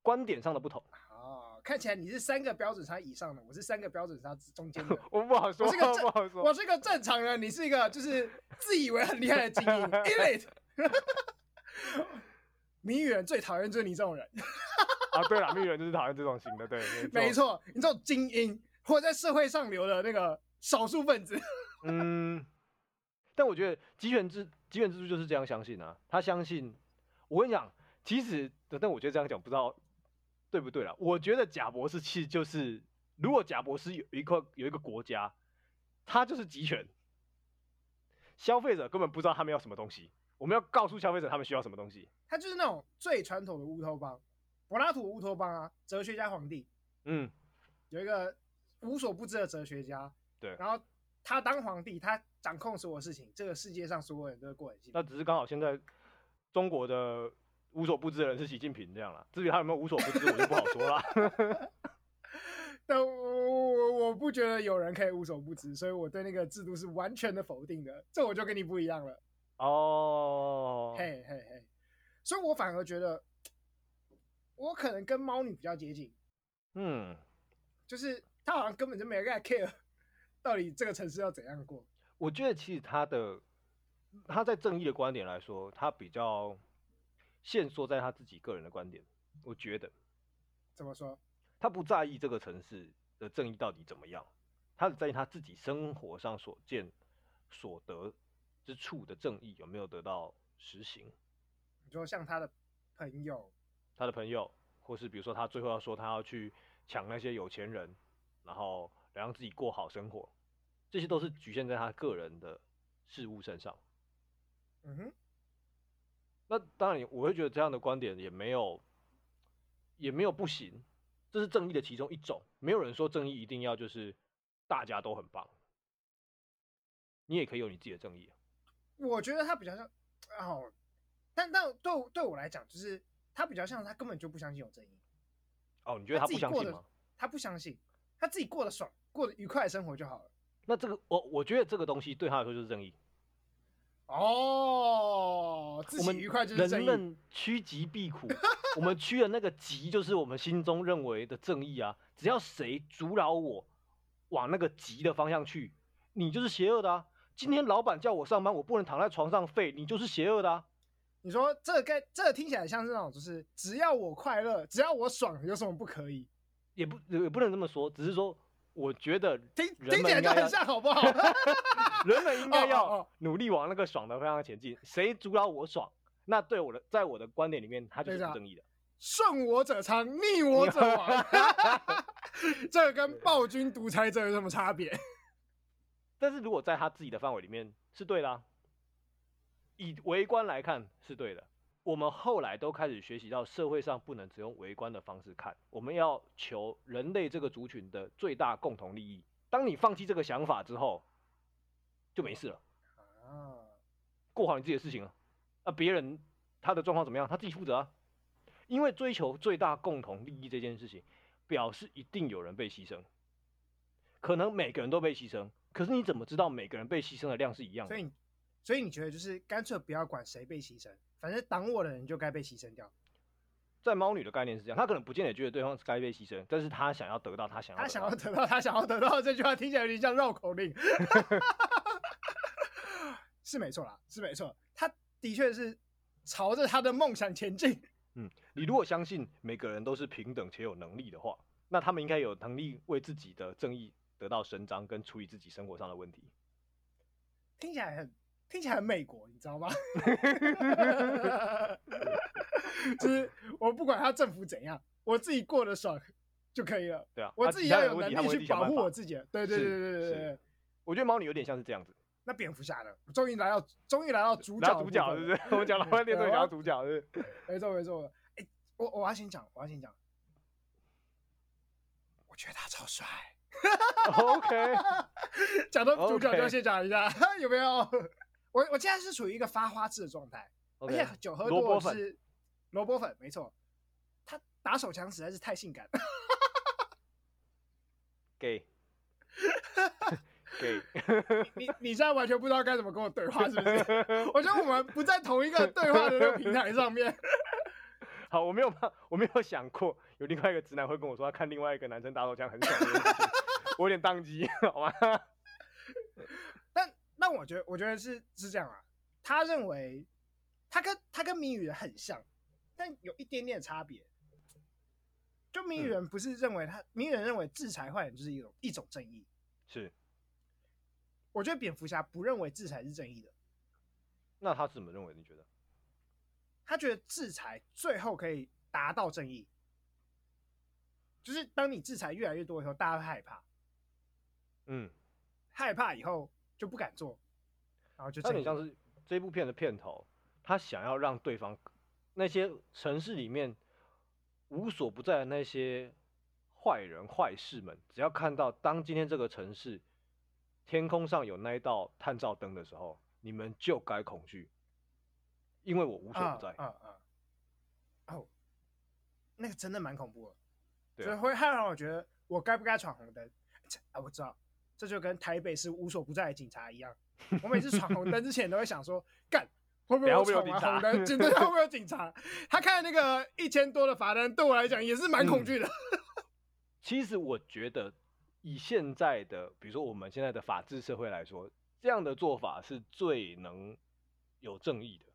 观点上的不同。哦，看起来你是三个标准差以上的，我是三个标准差中间的。我不好说，我是个正，不好说。我是个正常人，你是一个就是自以为很厉害的精英，elite。谜语人最讨厌就是你这种人。啊，对了，谜语人就是讨厌这种型的，对，没错，你这种精英或者在社会上流的那个少数分子。嗯。但我觉得集权制集权制度就是这样相信啊，他相信。我跟你讲，其实，但我觉得这样讲不知道对不对啦。我觉得贾博士其实就是，如果贾博士有一块有一个国家，他就是集权，消费者根本不知道他们要什么东西，我们要告诉消费者他们需要什么东西。他就是那种最传统的乌托邦，柏拉图乌托邦啊，哲学家皇帝，嗯，有一个无所不知的哲学家，对，然后。他当皇帝，他掌控所有事情，这个世界上所有人都会过很幸福。那只是刚好现在中国的无所不知的人是习近平这样了。至于他有没有无所不知，我就不好说了。但我我我不觉得有人可以无所不知，所以我对那个制度是完全的否定的。这我就跟你不一样了。哦，嘿嘿嘿，所以我反而觉得我可能跟猫女比较接近。嗯，就是他好像根本就没在 care。到底这个城市要怎样过？我觉得其实他的他在正义的观点来说，他比较限缩在他自己个人的观点。我觉得怎么说？他不在意这个城市的正义到底怎么样，他只在意他自己生活上所见所得之处的正义有没有得到实行。你说像他的朋友，他的朋友，或是比如说他最后要说他要去抢那些有钱人，然后让自己过好生活。这些都是局限在他个人的事物身上。嗯哼。那当然，我会觉得这样的观点也没有，也没有不行。这是正义的其中一种。没有人说正义一定要就是大家都很棒。你也可以有你自己的正义。我觉得他比较像哦，但但对对我来讲，就是他比较像他根本就不相信有正义。哦，你觉得他不相信吗？他不相信，他自己过得爽，过得愉快的生活就好了。那这个我我觉得这个东西对他来说就是正义。哦，自己愉快就是正义。人们趋吉避苦，我们趋的那个极就是我们心中认为的正义啊！只要谁阻扰我往那个极的方向去，你就是邪恶的啊！今天老板叫我上班，我不能躺在床上废，你就是邪恶的啊！你说这个该这个听起来像是那种，就是只要我快乐，只要我爽，有什么不可以？也不也不能这么说，只是说我觉得听听起来就很像，好不好？人们应该要努力往那个爽的方向前进。谁阻挠我爽，那对我的，在我的观点里面，他就是不正义的。顺我者昌，逆我者亡。这个跟暴君独裁者有什么差别？但是如果在他自己的范围里面是对的啊。以围观来看是对的，我们后来都开始学习到社会上不能只用围观的方式看，我们要求人类这个族群的最大共同利益。当你放弃这个想法之后，就没事了，过好你自己的事情了，啊，别人他的状况怎么样，他自己负责啊。因为追求最大共同利益这件事情，表示一定有人被牺牲，可能每个人都被牺牲，可是你怎么知道每个人被牺牲的量是一样的？所以所以你觉得就是干脆不要管谁被牺牲，反正挡我的人就该被牺牲掉。在猫女的概念是这样，她可能不见得觉得对方是该被牺牲，但是她想要得到她想要她想要得到她想要得到这句话听起来有点像绕口令 是没错啦，是没错，她的确是朝着她的梦想前进。嗯，你如果相信每个人都是平等且有能力的话，那他们应该有能力为自己的正义得到伸张，跟处理自己生活上的问题。听起来很。听起来很美国，你知道吗？就是我不管他政府怎样，我自己过得爽就可以了。对啊，我自己要有能力去保护我自己。对对对对对对。我觉得猫女有点像是这样子。那蝙蝠侠呢？终于来到，终于来到主角，主角是不是？我们讲了半天，终于讲到主角是。没错没错。哎，我我要先讲，我要先讲。我觉得他超帅。OK。讲到主角就要先讲一下，有没有？我我现在是处于一个发花痴的状态，okay, 而且酒喝多了是萝卜粉，没错。他打手枪实在是太性感了，给给，你你现在完全不知道该怎么跟我对话，是不是？我觉得我们不在同一个对话的那个平台上面。好，我没有我没有想过有另外一个直男会跟我说他看另外一个男生打手枪很爽我有点宕机，好吗？但我觉得，我觉得是是这样啊。他认为他跟他跟谜语人很像，但有一点点差别。就谜语人不是认为他，谜语人认为制裁坏人就是一种一种正义。是。我觉得蝙蝠侠不认为制裁是正义的。那他是怎么认为？你觉得？他觉得制裁最后可以达到正义，就是当你制裁越来越多以后，大家会害怕。嗯。害怕以后。就不敢做，然后就有点像是这部片的片头，他想要让对方那些城市里面无所不在的那些坏人坏事们，只要看到当今天这个城市天空上有那一道探照灯的时候，你们就该恐惧，因为我无所不在。嗯嗯。哦，那个真的蛮恐怖的，对，所以会害让我觉得我该不该闯红灯？啊，我知道。这就跟台北是无所不在的警察一样，我每次闯红灯之前都会想说，干会不会有闯完红灯，警察会不会有警察？他看那个一千多的罚单，对我来讲也是蛮恐惧的。嗯。其实我觉得，以现在的，比如说我们现在的法治社会来说，这样的做法是最能有正义的，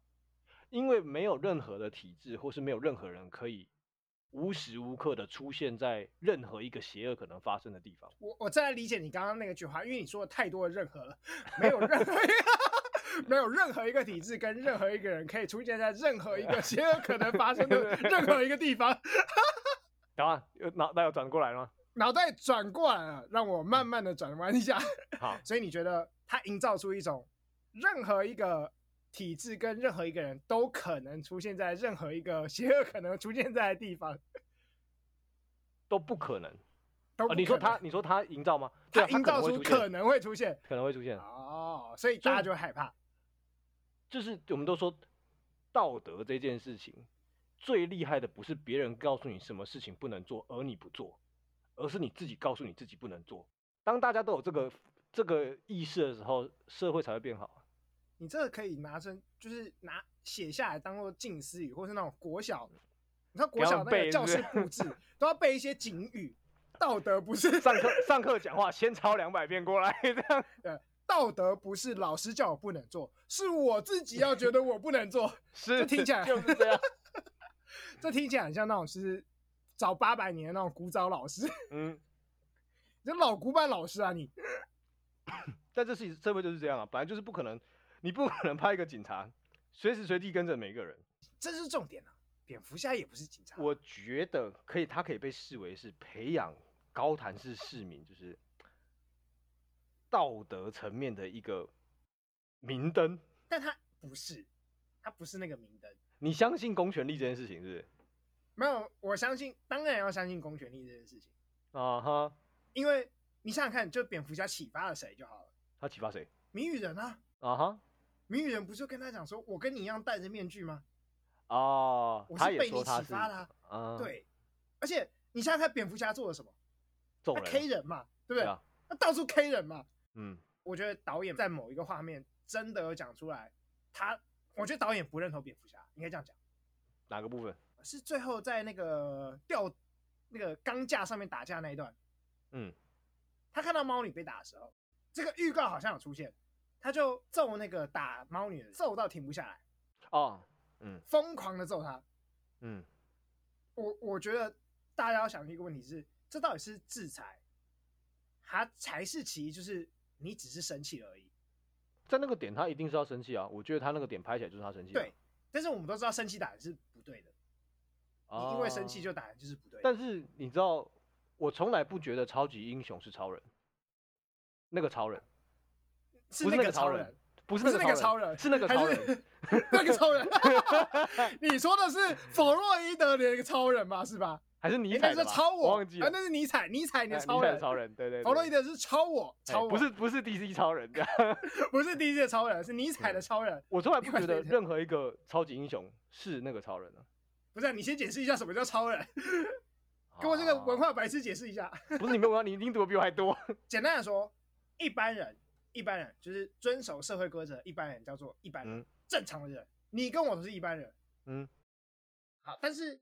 因为没有任何的体制，或是没有任何人可以。无时无刻的出现在任何一个邪恶可能发生的地方。我我再来理解你刚刚那个句话，因为你说的太多的任何了，没有任何一个 没有任何一个体制跟任何一个人可以出现在任何一个邪恶可能发生的 任何一个地方。等下，脑袋有转过来了吗？脑袋转过来了，让我慢慢的转弯一下。好，所以你觉得他营造出一种任何一个。体制跟任何一个人都可能出现在任何一个 邪恶可能出现在的地方，都不可能。都不可能。你说他，你说他营造吗？他营造出可能会出现，可能会出现。哦，所以大家就会害怕。就是我们都说道德这件事情最厉害的，不是别人告诉你什么事情不能做而你不做，而是你自己告诉你自己不能做。当大家都有这个这个意识的时候，社会才会变好。你这个可以拿成，就是拿写下来当做近思语，或是那种国小你看国小那个教室布置都要背一些警语，道德不是上课上课讲话先抄两百遍过来这样。对，道德不是老师叫我不能做，是我自己要觉得我不能做。是，这听起来就是这样。这听起来很像那种是早八百年的那种古早老师。嗯，你这老古板老师啊你。但这是社会就是这样啊，本来就是不可能，你不可能派一个警察随时随地跟着每个人。这是重点啊，蝙蝠侠也不是警察。我觉得可以，他可以被视为是培养高谭市市民，就是道德层面的一个明灯。但他不是，他不是那个明灯。你相信公权力这件事情是不是？没有，我相信，当然要相信公权力这件事情。啊哈、uh，huh. 因为你想想看，就蝙蝠侠启发了谁就好了。他启发谁？谜语人啊！啊哈！谜语人不是跟他讲说，我跟你一样戴着面具吗？哦，我是被你启发的。啊。对，而且你想想看，蝙蝠侠做了什么？他 K 人嘛，对不对？他到处 K 人嘛。嗯。我觉得导演在某一个画面真的有讲出来，他，我觉得导演不认同蝙蝠侠，应该这样讲。哪个部分？是最后在那个吊那个钢架上面打架那一段。嗯。他看到猫女被打的时候。这个预告好像有出现，他就揍那个打猫女的，揍到停不下来。哦，嗯，疯狂的揍他。嗯，我我觉得大家要想一个问题是，这到底是制裁，还才是其一，就是你只是生气而已。在那个点，他一定是要生气啊！我觉得他那个点拍起来就是他生气。对，但是我们都知道生气打人是不对的。哦，你因为生气就打人就是不对。但是你知道，我从来不觉得超级英雄是超人。那个超人，是那个超人，不是那个超人，是那个超人，那个超人。你说的是弗洛伊德的那个超人吧？是吧？还是尼采？是超我，忘记了。那是尼采，尼采的超人。超人，对对。弗洛伊德是超我，超我。不是 不是 DC 超人，不是 DC 的超人，是尼采的超人。我从来不觉得任何一个超级英雄是那个超人啊。不是，你先解释一下什么叫超人，跟我这个文化白痴解释一下。不是你没有，你一定读的比我还多。简单的说。一般人，一般人就是遵守社会规则，一般人叫做一般人，嗯、正常的人。你跟我都是一般人，嗯，好。但是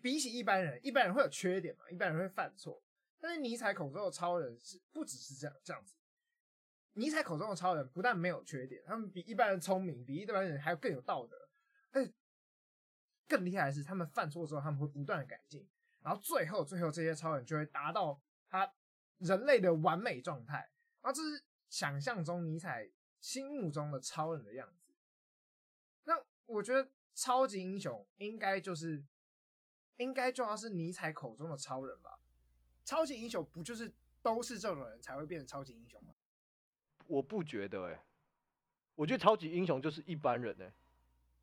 比起一般人，一般人会有缺点嘛？一般人会犯错。但是尼采口中的超人是不只是这样这样子。尼采口中的超人不但没有缺点，他们比一般人聪明，比一般人还更有道德。但是更厉害的是，他们犯错之后，他们会不断的改进，然后最后，最后这些超人就会达到他人类的完美状态。然后这是想象中尼采心目中的超人的样子。那我觉得超级英雄应该就是，应该就要是尼采口中的超人吧？超级英雄不就是都是这种人才会变成超级英雄吗？我不觉得哎、欸，我觉得超级英雄就是一般人哎、欸。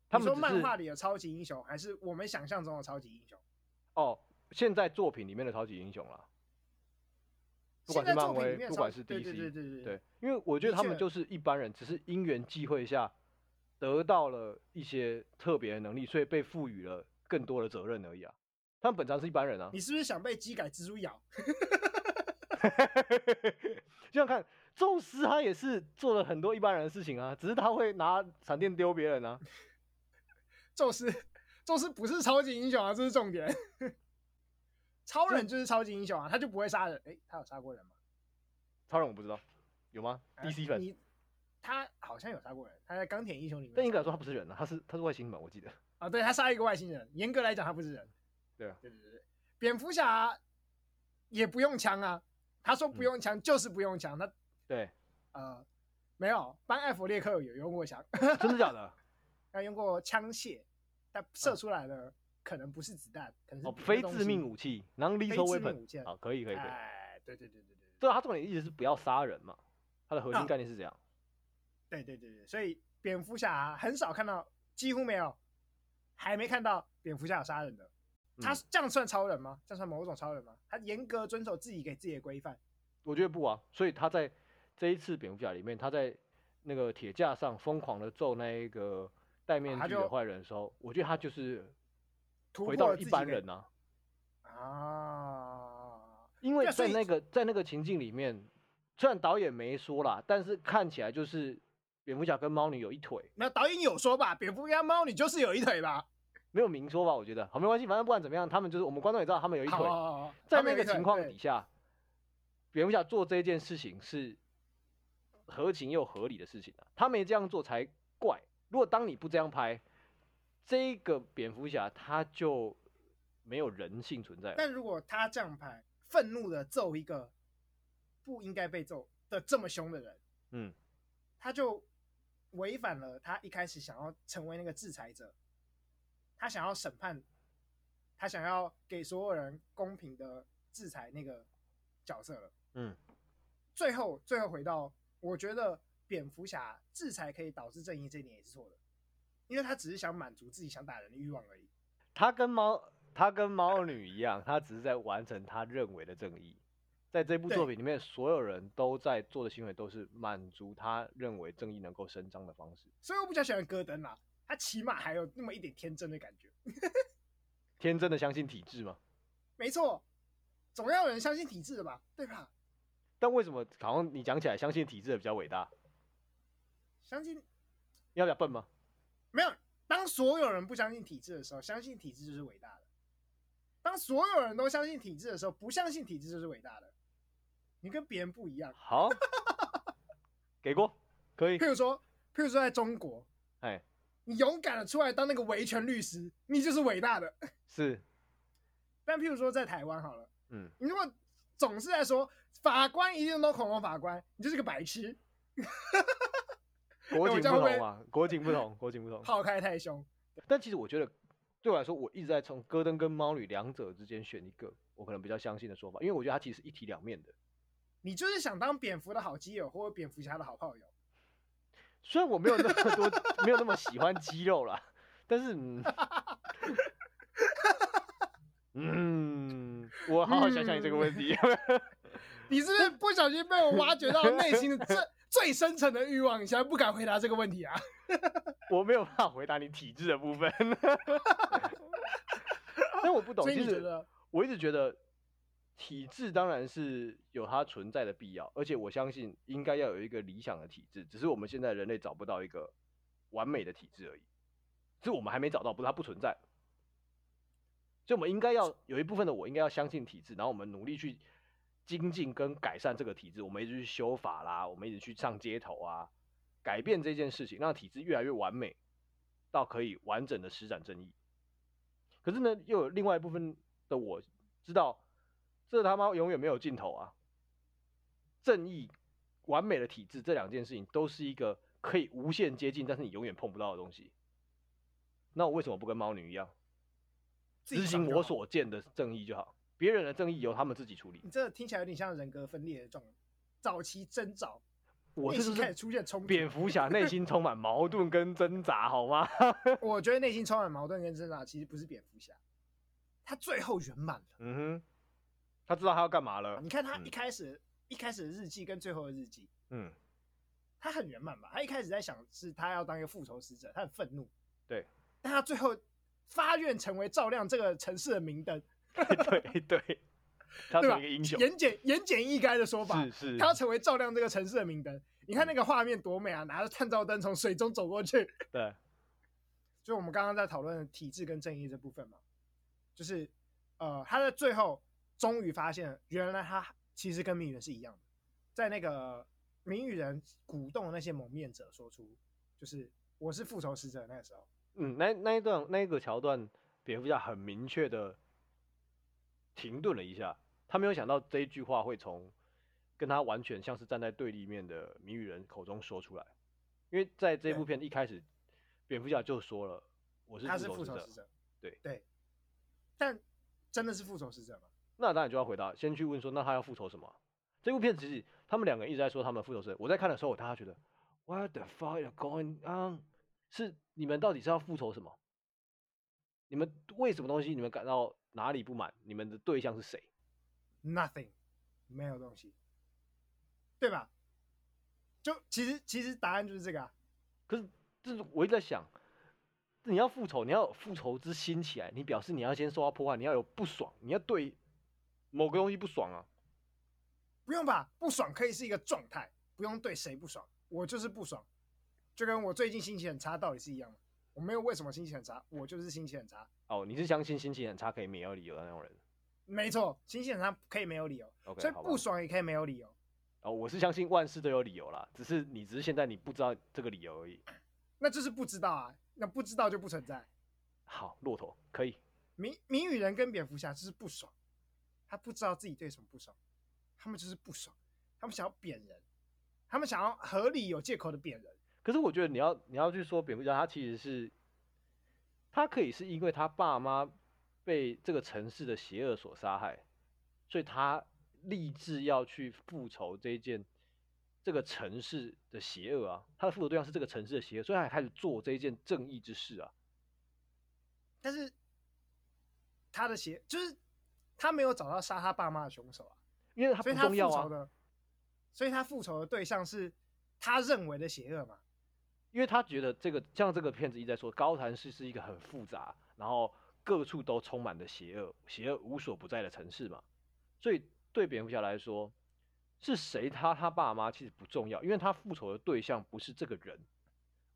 他们说漫画里的超级英雄，还是我们想象中的超级英雄？哦，现在作品里面的超级英雄啦。不管是漫威，不管是 DC，对对对对对，对，因为我觉得他们就是一般人，只是因缘际会下得到了一些特别的能力，所以被赋予了更多的责任而已啊。他们本质是一般人啊。你是不是想被机改蜘蛛咬？就像看，宙斯他也是做了很多一般人的事情啊，只是他会拿闪电丢别人啊。宙斯，宙斯不是超级英雄啊，这是重点。超人就是超级英雄啊，他就不会杀人。哎、欸，他有杀过人吗？超人我不知道，有吗？DC 粉，他好像有杀过人，他在钢铁英雄里面。但应该来说他不是人啊，他是他是外星人，我记得。啊，对，他杀一个外星人，严格来讲他不是人。对啊，对对对，蝙蝠侠也不用枪啊，他说不用枪就是不用枪，他对，呃，没有，班艾弗列克有用过枪，真的假的？他用过枪械，他射出来的。可能不是子弹，可能是、哦、非致命武器然后 lethal weapon。好，可以，可以，可以。哎，对对对对对。对啊，他重点意思是不要杀人嘛，他的核心概念是这样。啊、对对对对，所以蝙蝠侠很少看到，几乎没有，还没看到蝙蝠侠有杀人的。他这样算超人吗？这样算某种超人吗？他严格遵守自己给自己的规范。我觉得不啊，所以他在这一次蝙蝠侠里面，他在那个铁架上疯狂的揍那一个戴面具的坏人的时候，我觉得他就是。回到一般人呢？啊，因为在那个在那个情境里面，虽然导演没说啦，但是看起来就是蝙蝠侠跟猫女有一腿。那导演有说吧？蝙蝠侠猫女就是有一腿吧？没有明说吧？我觉得好，没关系，反正不管怎么样，他们就是我们观众也知道，他们有一腿。好好好，在那个情况底下，蝙蝠侠做这件事情是合情又合理的事情啊。他没这样做才怪。如果当你不这样拍，这个蝙蝠侠他就没有人性存在。但如果他这样拍，愤怒的揍一个不应该被揍的这么凶的人，嗯，他就违反了他一开始想要成为那个制裁者。他想要审判，他想要给所有人公平的制裁那个角色了。嗯，最后最后回到，我觉得蝙蝠侠制裁可以导致正义这一点也是错的，因为他只是想满足自己想打人的欲望而已。他跟猫，他跟猫女一样，他只是在完成他认为的正义。在这部作品里面，所有人都在做的行为都是满足他认为正义能够伸张的方式。所以我比较喜欢戈登啦。他起码还有那么一点天真的感觉，天真的相信体制吗？没错，总要有人相信体制的吧，对吧？但为什么好像你讲起来相信体制的比较伟大？相信要比较笨吗？没有，当所有人不相信体制的时候，相信体制就是伟大的；当所有人都相信体制的时候，不相信体制就是伟大的。你跟别人不一样。好，给过，可以。譬如说，譬如说，在中国，哎。你勇敢的出来当那个维权律师，你就是伟大的。是，但譬如说在台湾好了，嗯，你如果总是在说法官一定都恐龙法官，你就是个白痴。国情不同嘛，国情不同，国情不同，炮开太凶。但其实我觉得，对我来说，我一直在从戈登跟猫女两者之间选一个，我可能比较相信的说法，因为我觉得他其实是一体两面的。你就是想当蝙蝠的好基友，或者蝙蝠侠的好炮友。虽然我没有那么多，没有那么喜欢肌肉啦，但是，嗯，嗯，我好好想想你这个问题。你是不是不小心被我挖掘到内心的最最深层的欲望？你现在不敢回答这个问题啊？我没有办法回答你体质的部分。但我不懂，其实我一直觉得。体制当然是有它存在的必要，而且我相信应该要有一个理想的体制，只是我们现在人类找不到一个完美的体制而已，是我们还没找到，不是它不存在。所以我们应该要有一部分的我应该要相信体制，然后我们努力去精进跟改善这个体制，我们一直去修法啦，我们一直去上街头啊，改变这件事情，让体制越来越完美，到可以完整的施展正义。可是呢，又有另外一部分的我知道。这他妈永远没有尽头啊！正义、完美的体制，这两件事情都是一个可以无限接近，但是你永远碰不到的东西。那我为什么不跟猫女一样，执行我所见的正义就好？别人的正义由他们自己处理。你这听起来有点像人格分裂的这种早期征兆。我是开始出现冲突。蝙蝠侠内心充满矛盾跟挣扎，好吗？我觉得内心充满矛盾跟挣扎，其实不是蝙蝠侠，他最后圆满了。嗯哼。他知道他要干嘛了。你看他一开始、嗯、一开始的日记跟最后的日记，嗯，他很圆满吧？他一开始在想是他要当一个复仇使者，他很愤怒，对。但他最后发愿成为照亮这个城市的明灯，对对，他是一个英雄。言简言简意赅的说法是是，他要成为照亮这个城市的明灯。你看那个画面多美啊！拿着探照灯从水中走过去，对。就我们刚刚在讨论的体制跟正义这部分嘛，就是呃，他在最后。终于发现，原来他其实跟谜语人是一样的。在那个谜语人鼓动那些蒙面者说出，就是我是复仇使者那个时候，嗯，那那一段那一个桥段，蝙蝠侠很明确的停顿了一下，他没有想到这一句话会从跟他完全像是站在对立面的谜语人口中说出来，因为在这部片一开始，蝙蝠侠就说了，我是复仇使者，对对，但真的是复仇使者吗？那当然就要回答，先去问说，那他要复仇什么？这部片其实他们两个一直在说他们复仇是，我在看的时候，我大家觉得，What the fuck is going on？是你们到底是要复仇什么？你们为什么东西？你们感到哪里不满？你们的对象是谁？Nothing，没有东西，对吧？就其实其实答案就是这个啊。可是就是我一直在想，你要复仇，你要有复仇之心起来，你表示你要先受到破坏，你要有不爽，你要对。某个东西不爽啊？不用吧，不爽可以是一个状态，不用对谁不爽，我就是不爽，就跟我最近心情很差道理是一样的。我没有为什么心情很差，我就是心情很差。哦，你是相信心情很差可以没有理由的那种人？没错，心情很差可以没有理由，okay, 所以不爽也可以没有理由。哦，我是相信万事都有理由啦，只是你只是现在你不知道这个理由而已。那就是不知道啊，那不知道就不存在。好，骆驼可以。谜谜语人跟蝙蝠侠就是不爽，他不知道自己对什么不爽，他们就是不爽，他们想要扁人，他们想要合理有借口的扁人。可是我觉得你要你要去说蝙蝠侠，他其实是他可以是因为他爸妈被这个城市的邪恶所杀害，所以他立志要去复仇这一件这个城市的邪恶啊。他的复仇对象是这个城市的邪恶，所以他还开始做这一件正义之事啊。但是。他的邪就是他没有找到杀他爸妈的凶手啊，因为他不重要啊。所以他复仇的对象是他认为的邪恶嘛？因为他觉得这个像这个片子一直在说，高谭市是一个很复杂，然后各处都充满了邪恶，邪恶无所不在的城市嘛。所以对蝙蝠侠来说，是谁他他爸妈其实不重要，因为他复仇的对象不是这个人，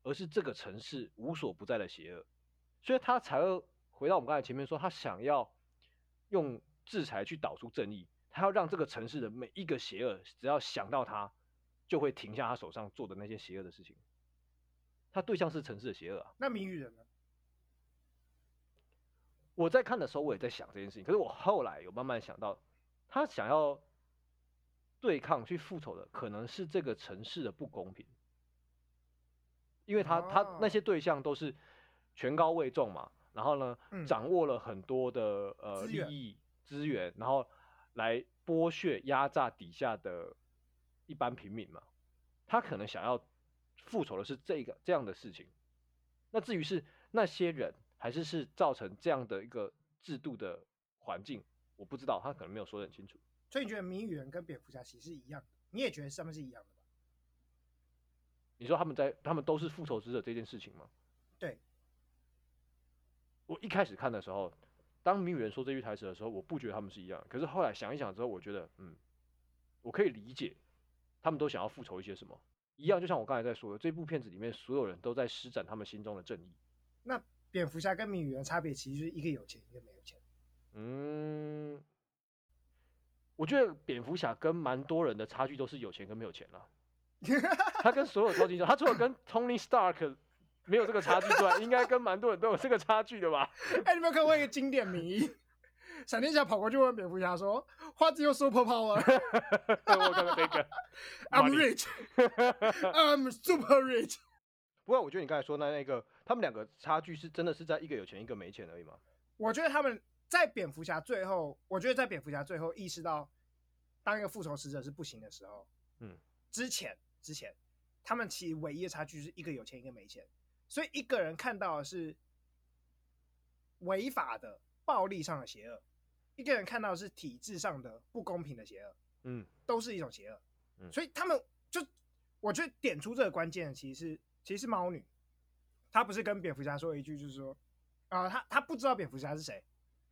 而是这个城市无所不在的邪恶，所以他才会。回到我们刚才前面说，他想要用制裁去导出正义，他要让这个城市的每一个邪恶，只要想到他，就会停下他手上做的那些邪恶的事情。他对象是城市的邪恶啊。那谜语人呢？我在看的时候，我也在想这件事情。可是我后来有慢慢想到，他想要对抗、去复仇的，可能是这个城市的不公平，因为他他那些对象都是权高位重嘛。然后呢，嗯、掌握了很多的呃利益资源，然后来剥削压榨底下的一般平民嘛。他可能想要复仇的是这个这样的事情。那至于是那些人，还是是造成这样的一个制度的环境，我不知道，他可能没有说得很清楚。所以你觉得谜语人跟蝙蝠侠其实是一样的？你也觉得他们是一样的吧？你说他们在他们都是复仇者这件事情吗？对。我一开始看的时候，当谜语人说这句台词的时候，我不觉得他们是一样。可是后来想一想之后，我觉得，嗯，我可以理解，他们都想要复仇一些什么，一样。就像我刚才在说的，这部片子里面所有人都在施展他们心中的正义。那蝙蝠侠跟谜语人差别其实就是一个有钱，一个没有钱。嗯，我觉得蝙蝠侠跟蛮多人的差距都是有钱跟没有钱了。他跟所有超级英雄，他除了跟 Tony Stark。没有这个差距之外，应该跟蛮多人都有这个差距的吧？哎、欸，你们看过一个经典名言，闪电侠跑过去问蝙蝠侠说：“What is your super power？” 我看到这个，I'm rich，I'm super rich。不过我觉得你刚才说的那那个，他们两个差距是真的是在一个有钱一个没钱而已吗？我觉得他们在蝙蝠侠最后，我觉得在蝙蝠侠最后意识到当一个复仇使者是不行的时候，嗯，之前之前他们其实唯一的差距是一个有钱一个没钱。所以一个人看到的是违法的暴力上的邪恶，一个人看到的是体制上的不公平的邪恶，嗯，都是一种邪恶，嗯，所以他们就我觉得点出这个关键，其实是其实是猫女，她不是跟蝙蝠侠说一句，就是说啊，她她不知道蝙蝠侠是谁，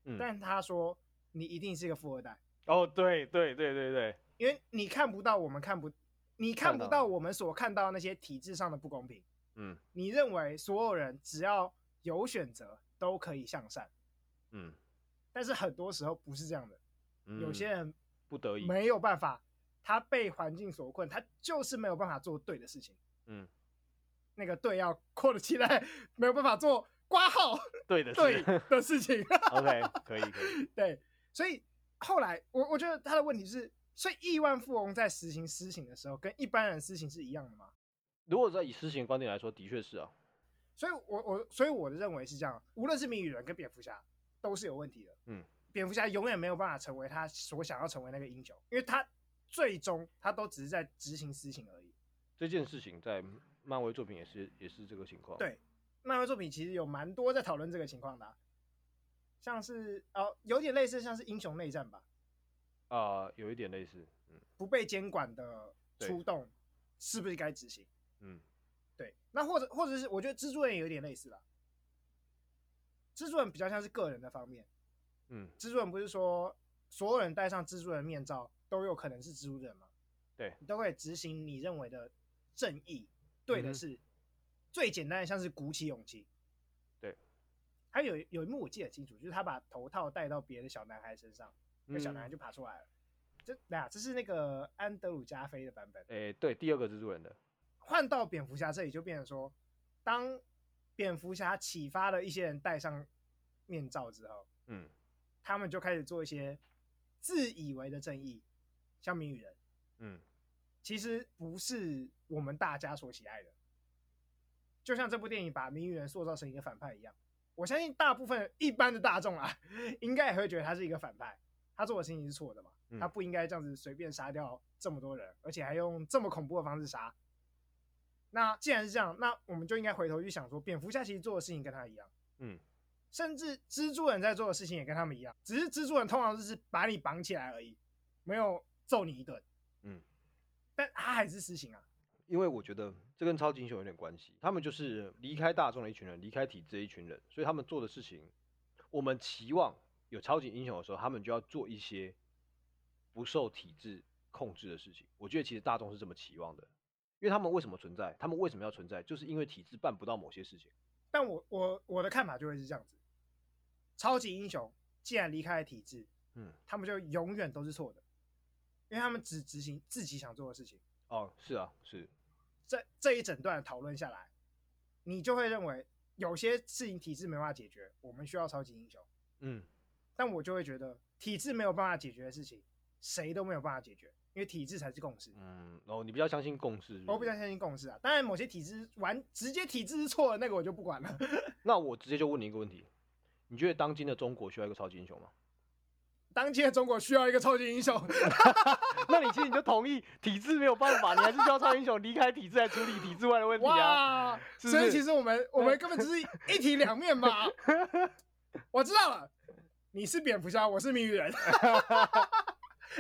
嗯，但她说你一定是一个富二代，哦，对对对对对，因为你看不到我们看不，你看不到我们所看到那些体制上的不公平。嗯，你认为所有人只要有选择都可以向善，嗯，但是很多时候不是这样的，嗯、有些人不得已。没有办法，他被环境所困，他就是没有办法做对的事情，嗯，那个对要扩得起来，没有办法做挂号对的对的事情，OK，可以可以，对，所以后来我我觉得他的问题是，所以亿万富翁在实行私刑的时候，跟一般人私刑是一样的吗？如果在以私刑观点来说，的确是啊，所以我我所以我的认为是这样，无论是谜语人跟蝙蝠侠都是有问题的，嗯，蝙蝠侠永远没有办法成为他所想要成为那个英雄，因为他最终他都只是在执行私刑而已。这件事情在漫威作品也是也是这个情况。对，漫威作品其实有蛮多在讨论这个情况的，啊，像是哦有点类似像是英雄内战吧，啊、呃，有一点类似，嗯，不被监管的出动是不是该执行？嗯，对，那或者或者是我觉得蜘蛛人也有点类似啦。蜘蛛人比较像是个人的方面，嗯，蜘蛛人不是说所有人戴上蜘蛛人面罩都有可能是蜘蛛人吗？对，你都会执行你认为的正义，对的是，嗯、最简单的像是鼓起勇气，对，还有有一幕我记得清楚，就是他把头套戴到别的小男孩身上，那小男孩就爬出来了。这俩这是那个安德鲁加菲的版本。哎、欸，对，第二个蜘蛛人的。换到蝙蝠侠这里就变成说，当蝙蝠侠启发了一些人戴上面罩之后，嗯，他们就开始做一些自以为的正义，像谜语人，嗯，其实不是我们大家所喜爱的。就像这部电影把谜语人塑造成一个反派一样，我相信大部分一般的大众啊，应该也会觉得他是一个反派，他做的事情是错的嘛，他不应该这样子随便杀掉这么多人，而且还用这么恐怖的方式杀。那既然是这样，那我们就应该回头去想说，蝙蝠侠其实做的事情跟他一样，嗯，甚至蜘蛛人在做的事情也跟他们一样，只是蜘蛛人通常就是把你绑起来而已，没有揍你一顿，嗯，但他还是私刑啊。因为我觉得这跟超级英雄有点关系，他们就是离开大众的一群人，离开体制的一群人，所以他们做的事情，我们期望有超级英雄的时候，他们就要做一些不受体制控制的事情。我觉得其实大众是这么期望的，因为他们为什么存在？他们为什么要存在？就是因为体制办不到某些事情。但我我我的看法就会是这样子：超级英雄既然离开了体制，嗯，他们就永远都是错的，因为他们只执行自己想做的事情。哦，是啊，是。这这一整段讨论下来，你就会认为有些事情体制没办法解决，我们需要超级英雄。嗯，但我就会觉得体制没有办法解决的事情，谁都没有办法解决，因为体制才是共识。嗯，哦，你比较相信共识是不是？我比较相信共识啊。当然，某些体制完直接体制是错的，那个我就不管了。那我直接就问你一个问题：你觉得当今的中国需要一个超级英雄吗？当今的中国需要一个超级英雄，那你其实你就同意体制没有办法，你还是需要超级英雄离开体制来处理体制外的问题啊？是是所以其实我们我们根本就是一体两面嘛。我知道了，你是蝙蝠侠，我是谜语人，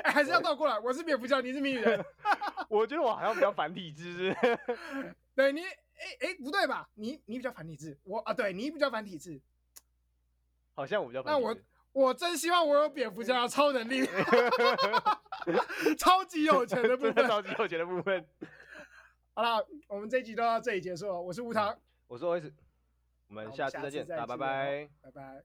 欸，还是要倒过来，我是蝙蝠侠，你是谜语人。我觉得我好像比较反体制，是对你，哎、欸、哎、欸，不对吧？你你比较反体制，我啊，对你比较反体制，好像我比较反体制。那我。我真希望我有蝙蝠侠的超能力，超级有钱的部分，超级有钱的部分。好了，我们这一集都到这里结束了。我是吴糖，我是 OS，我们下次再见，大家拜拜，拜拜。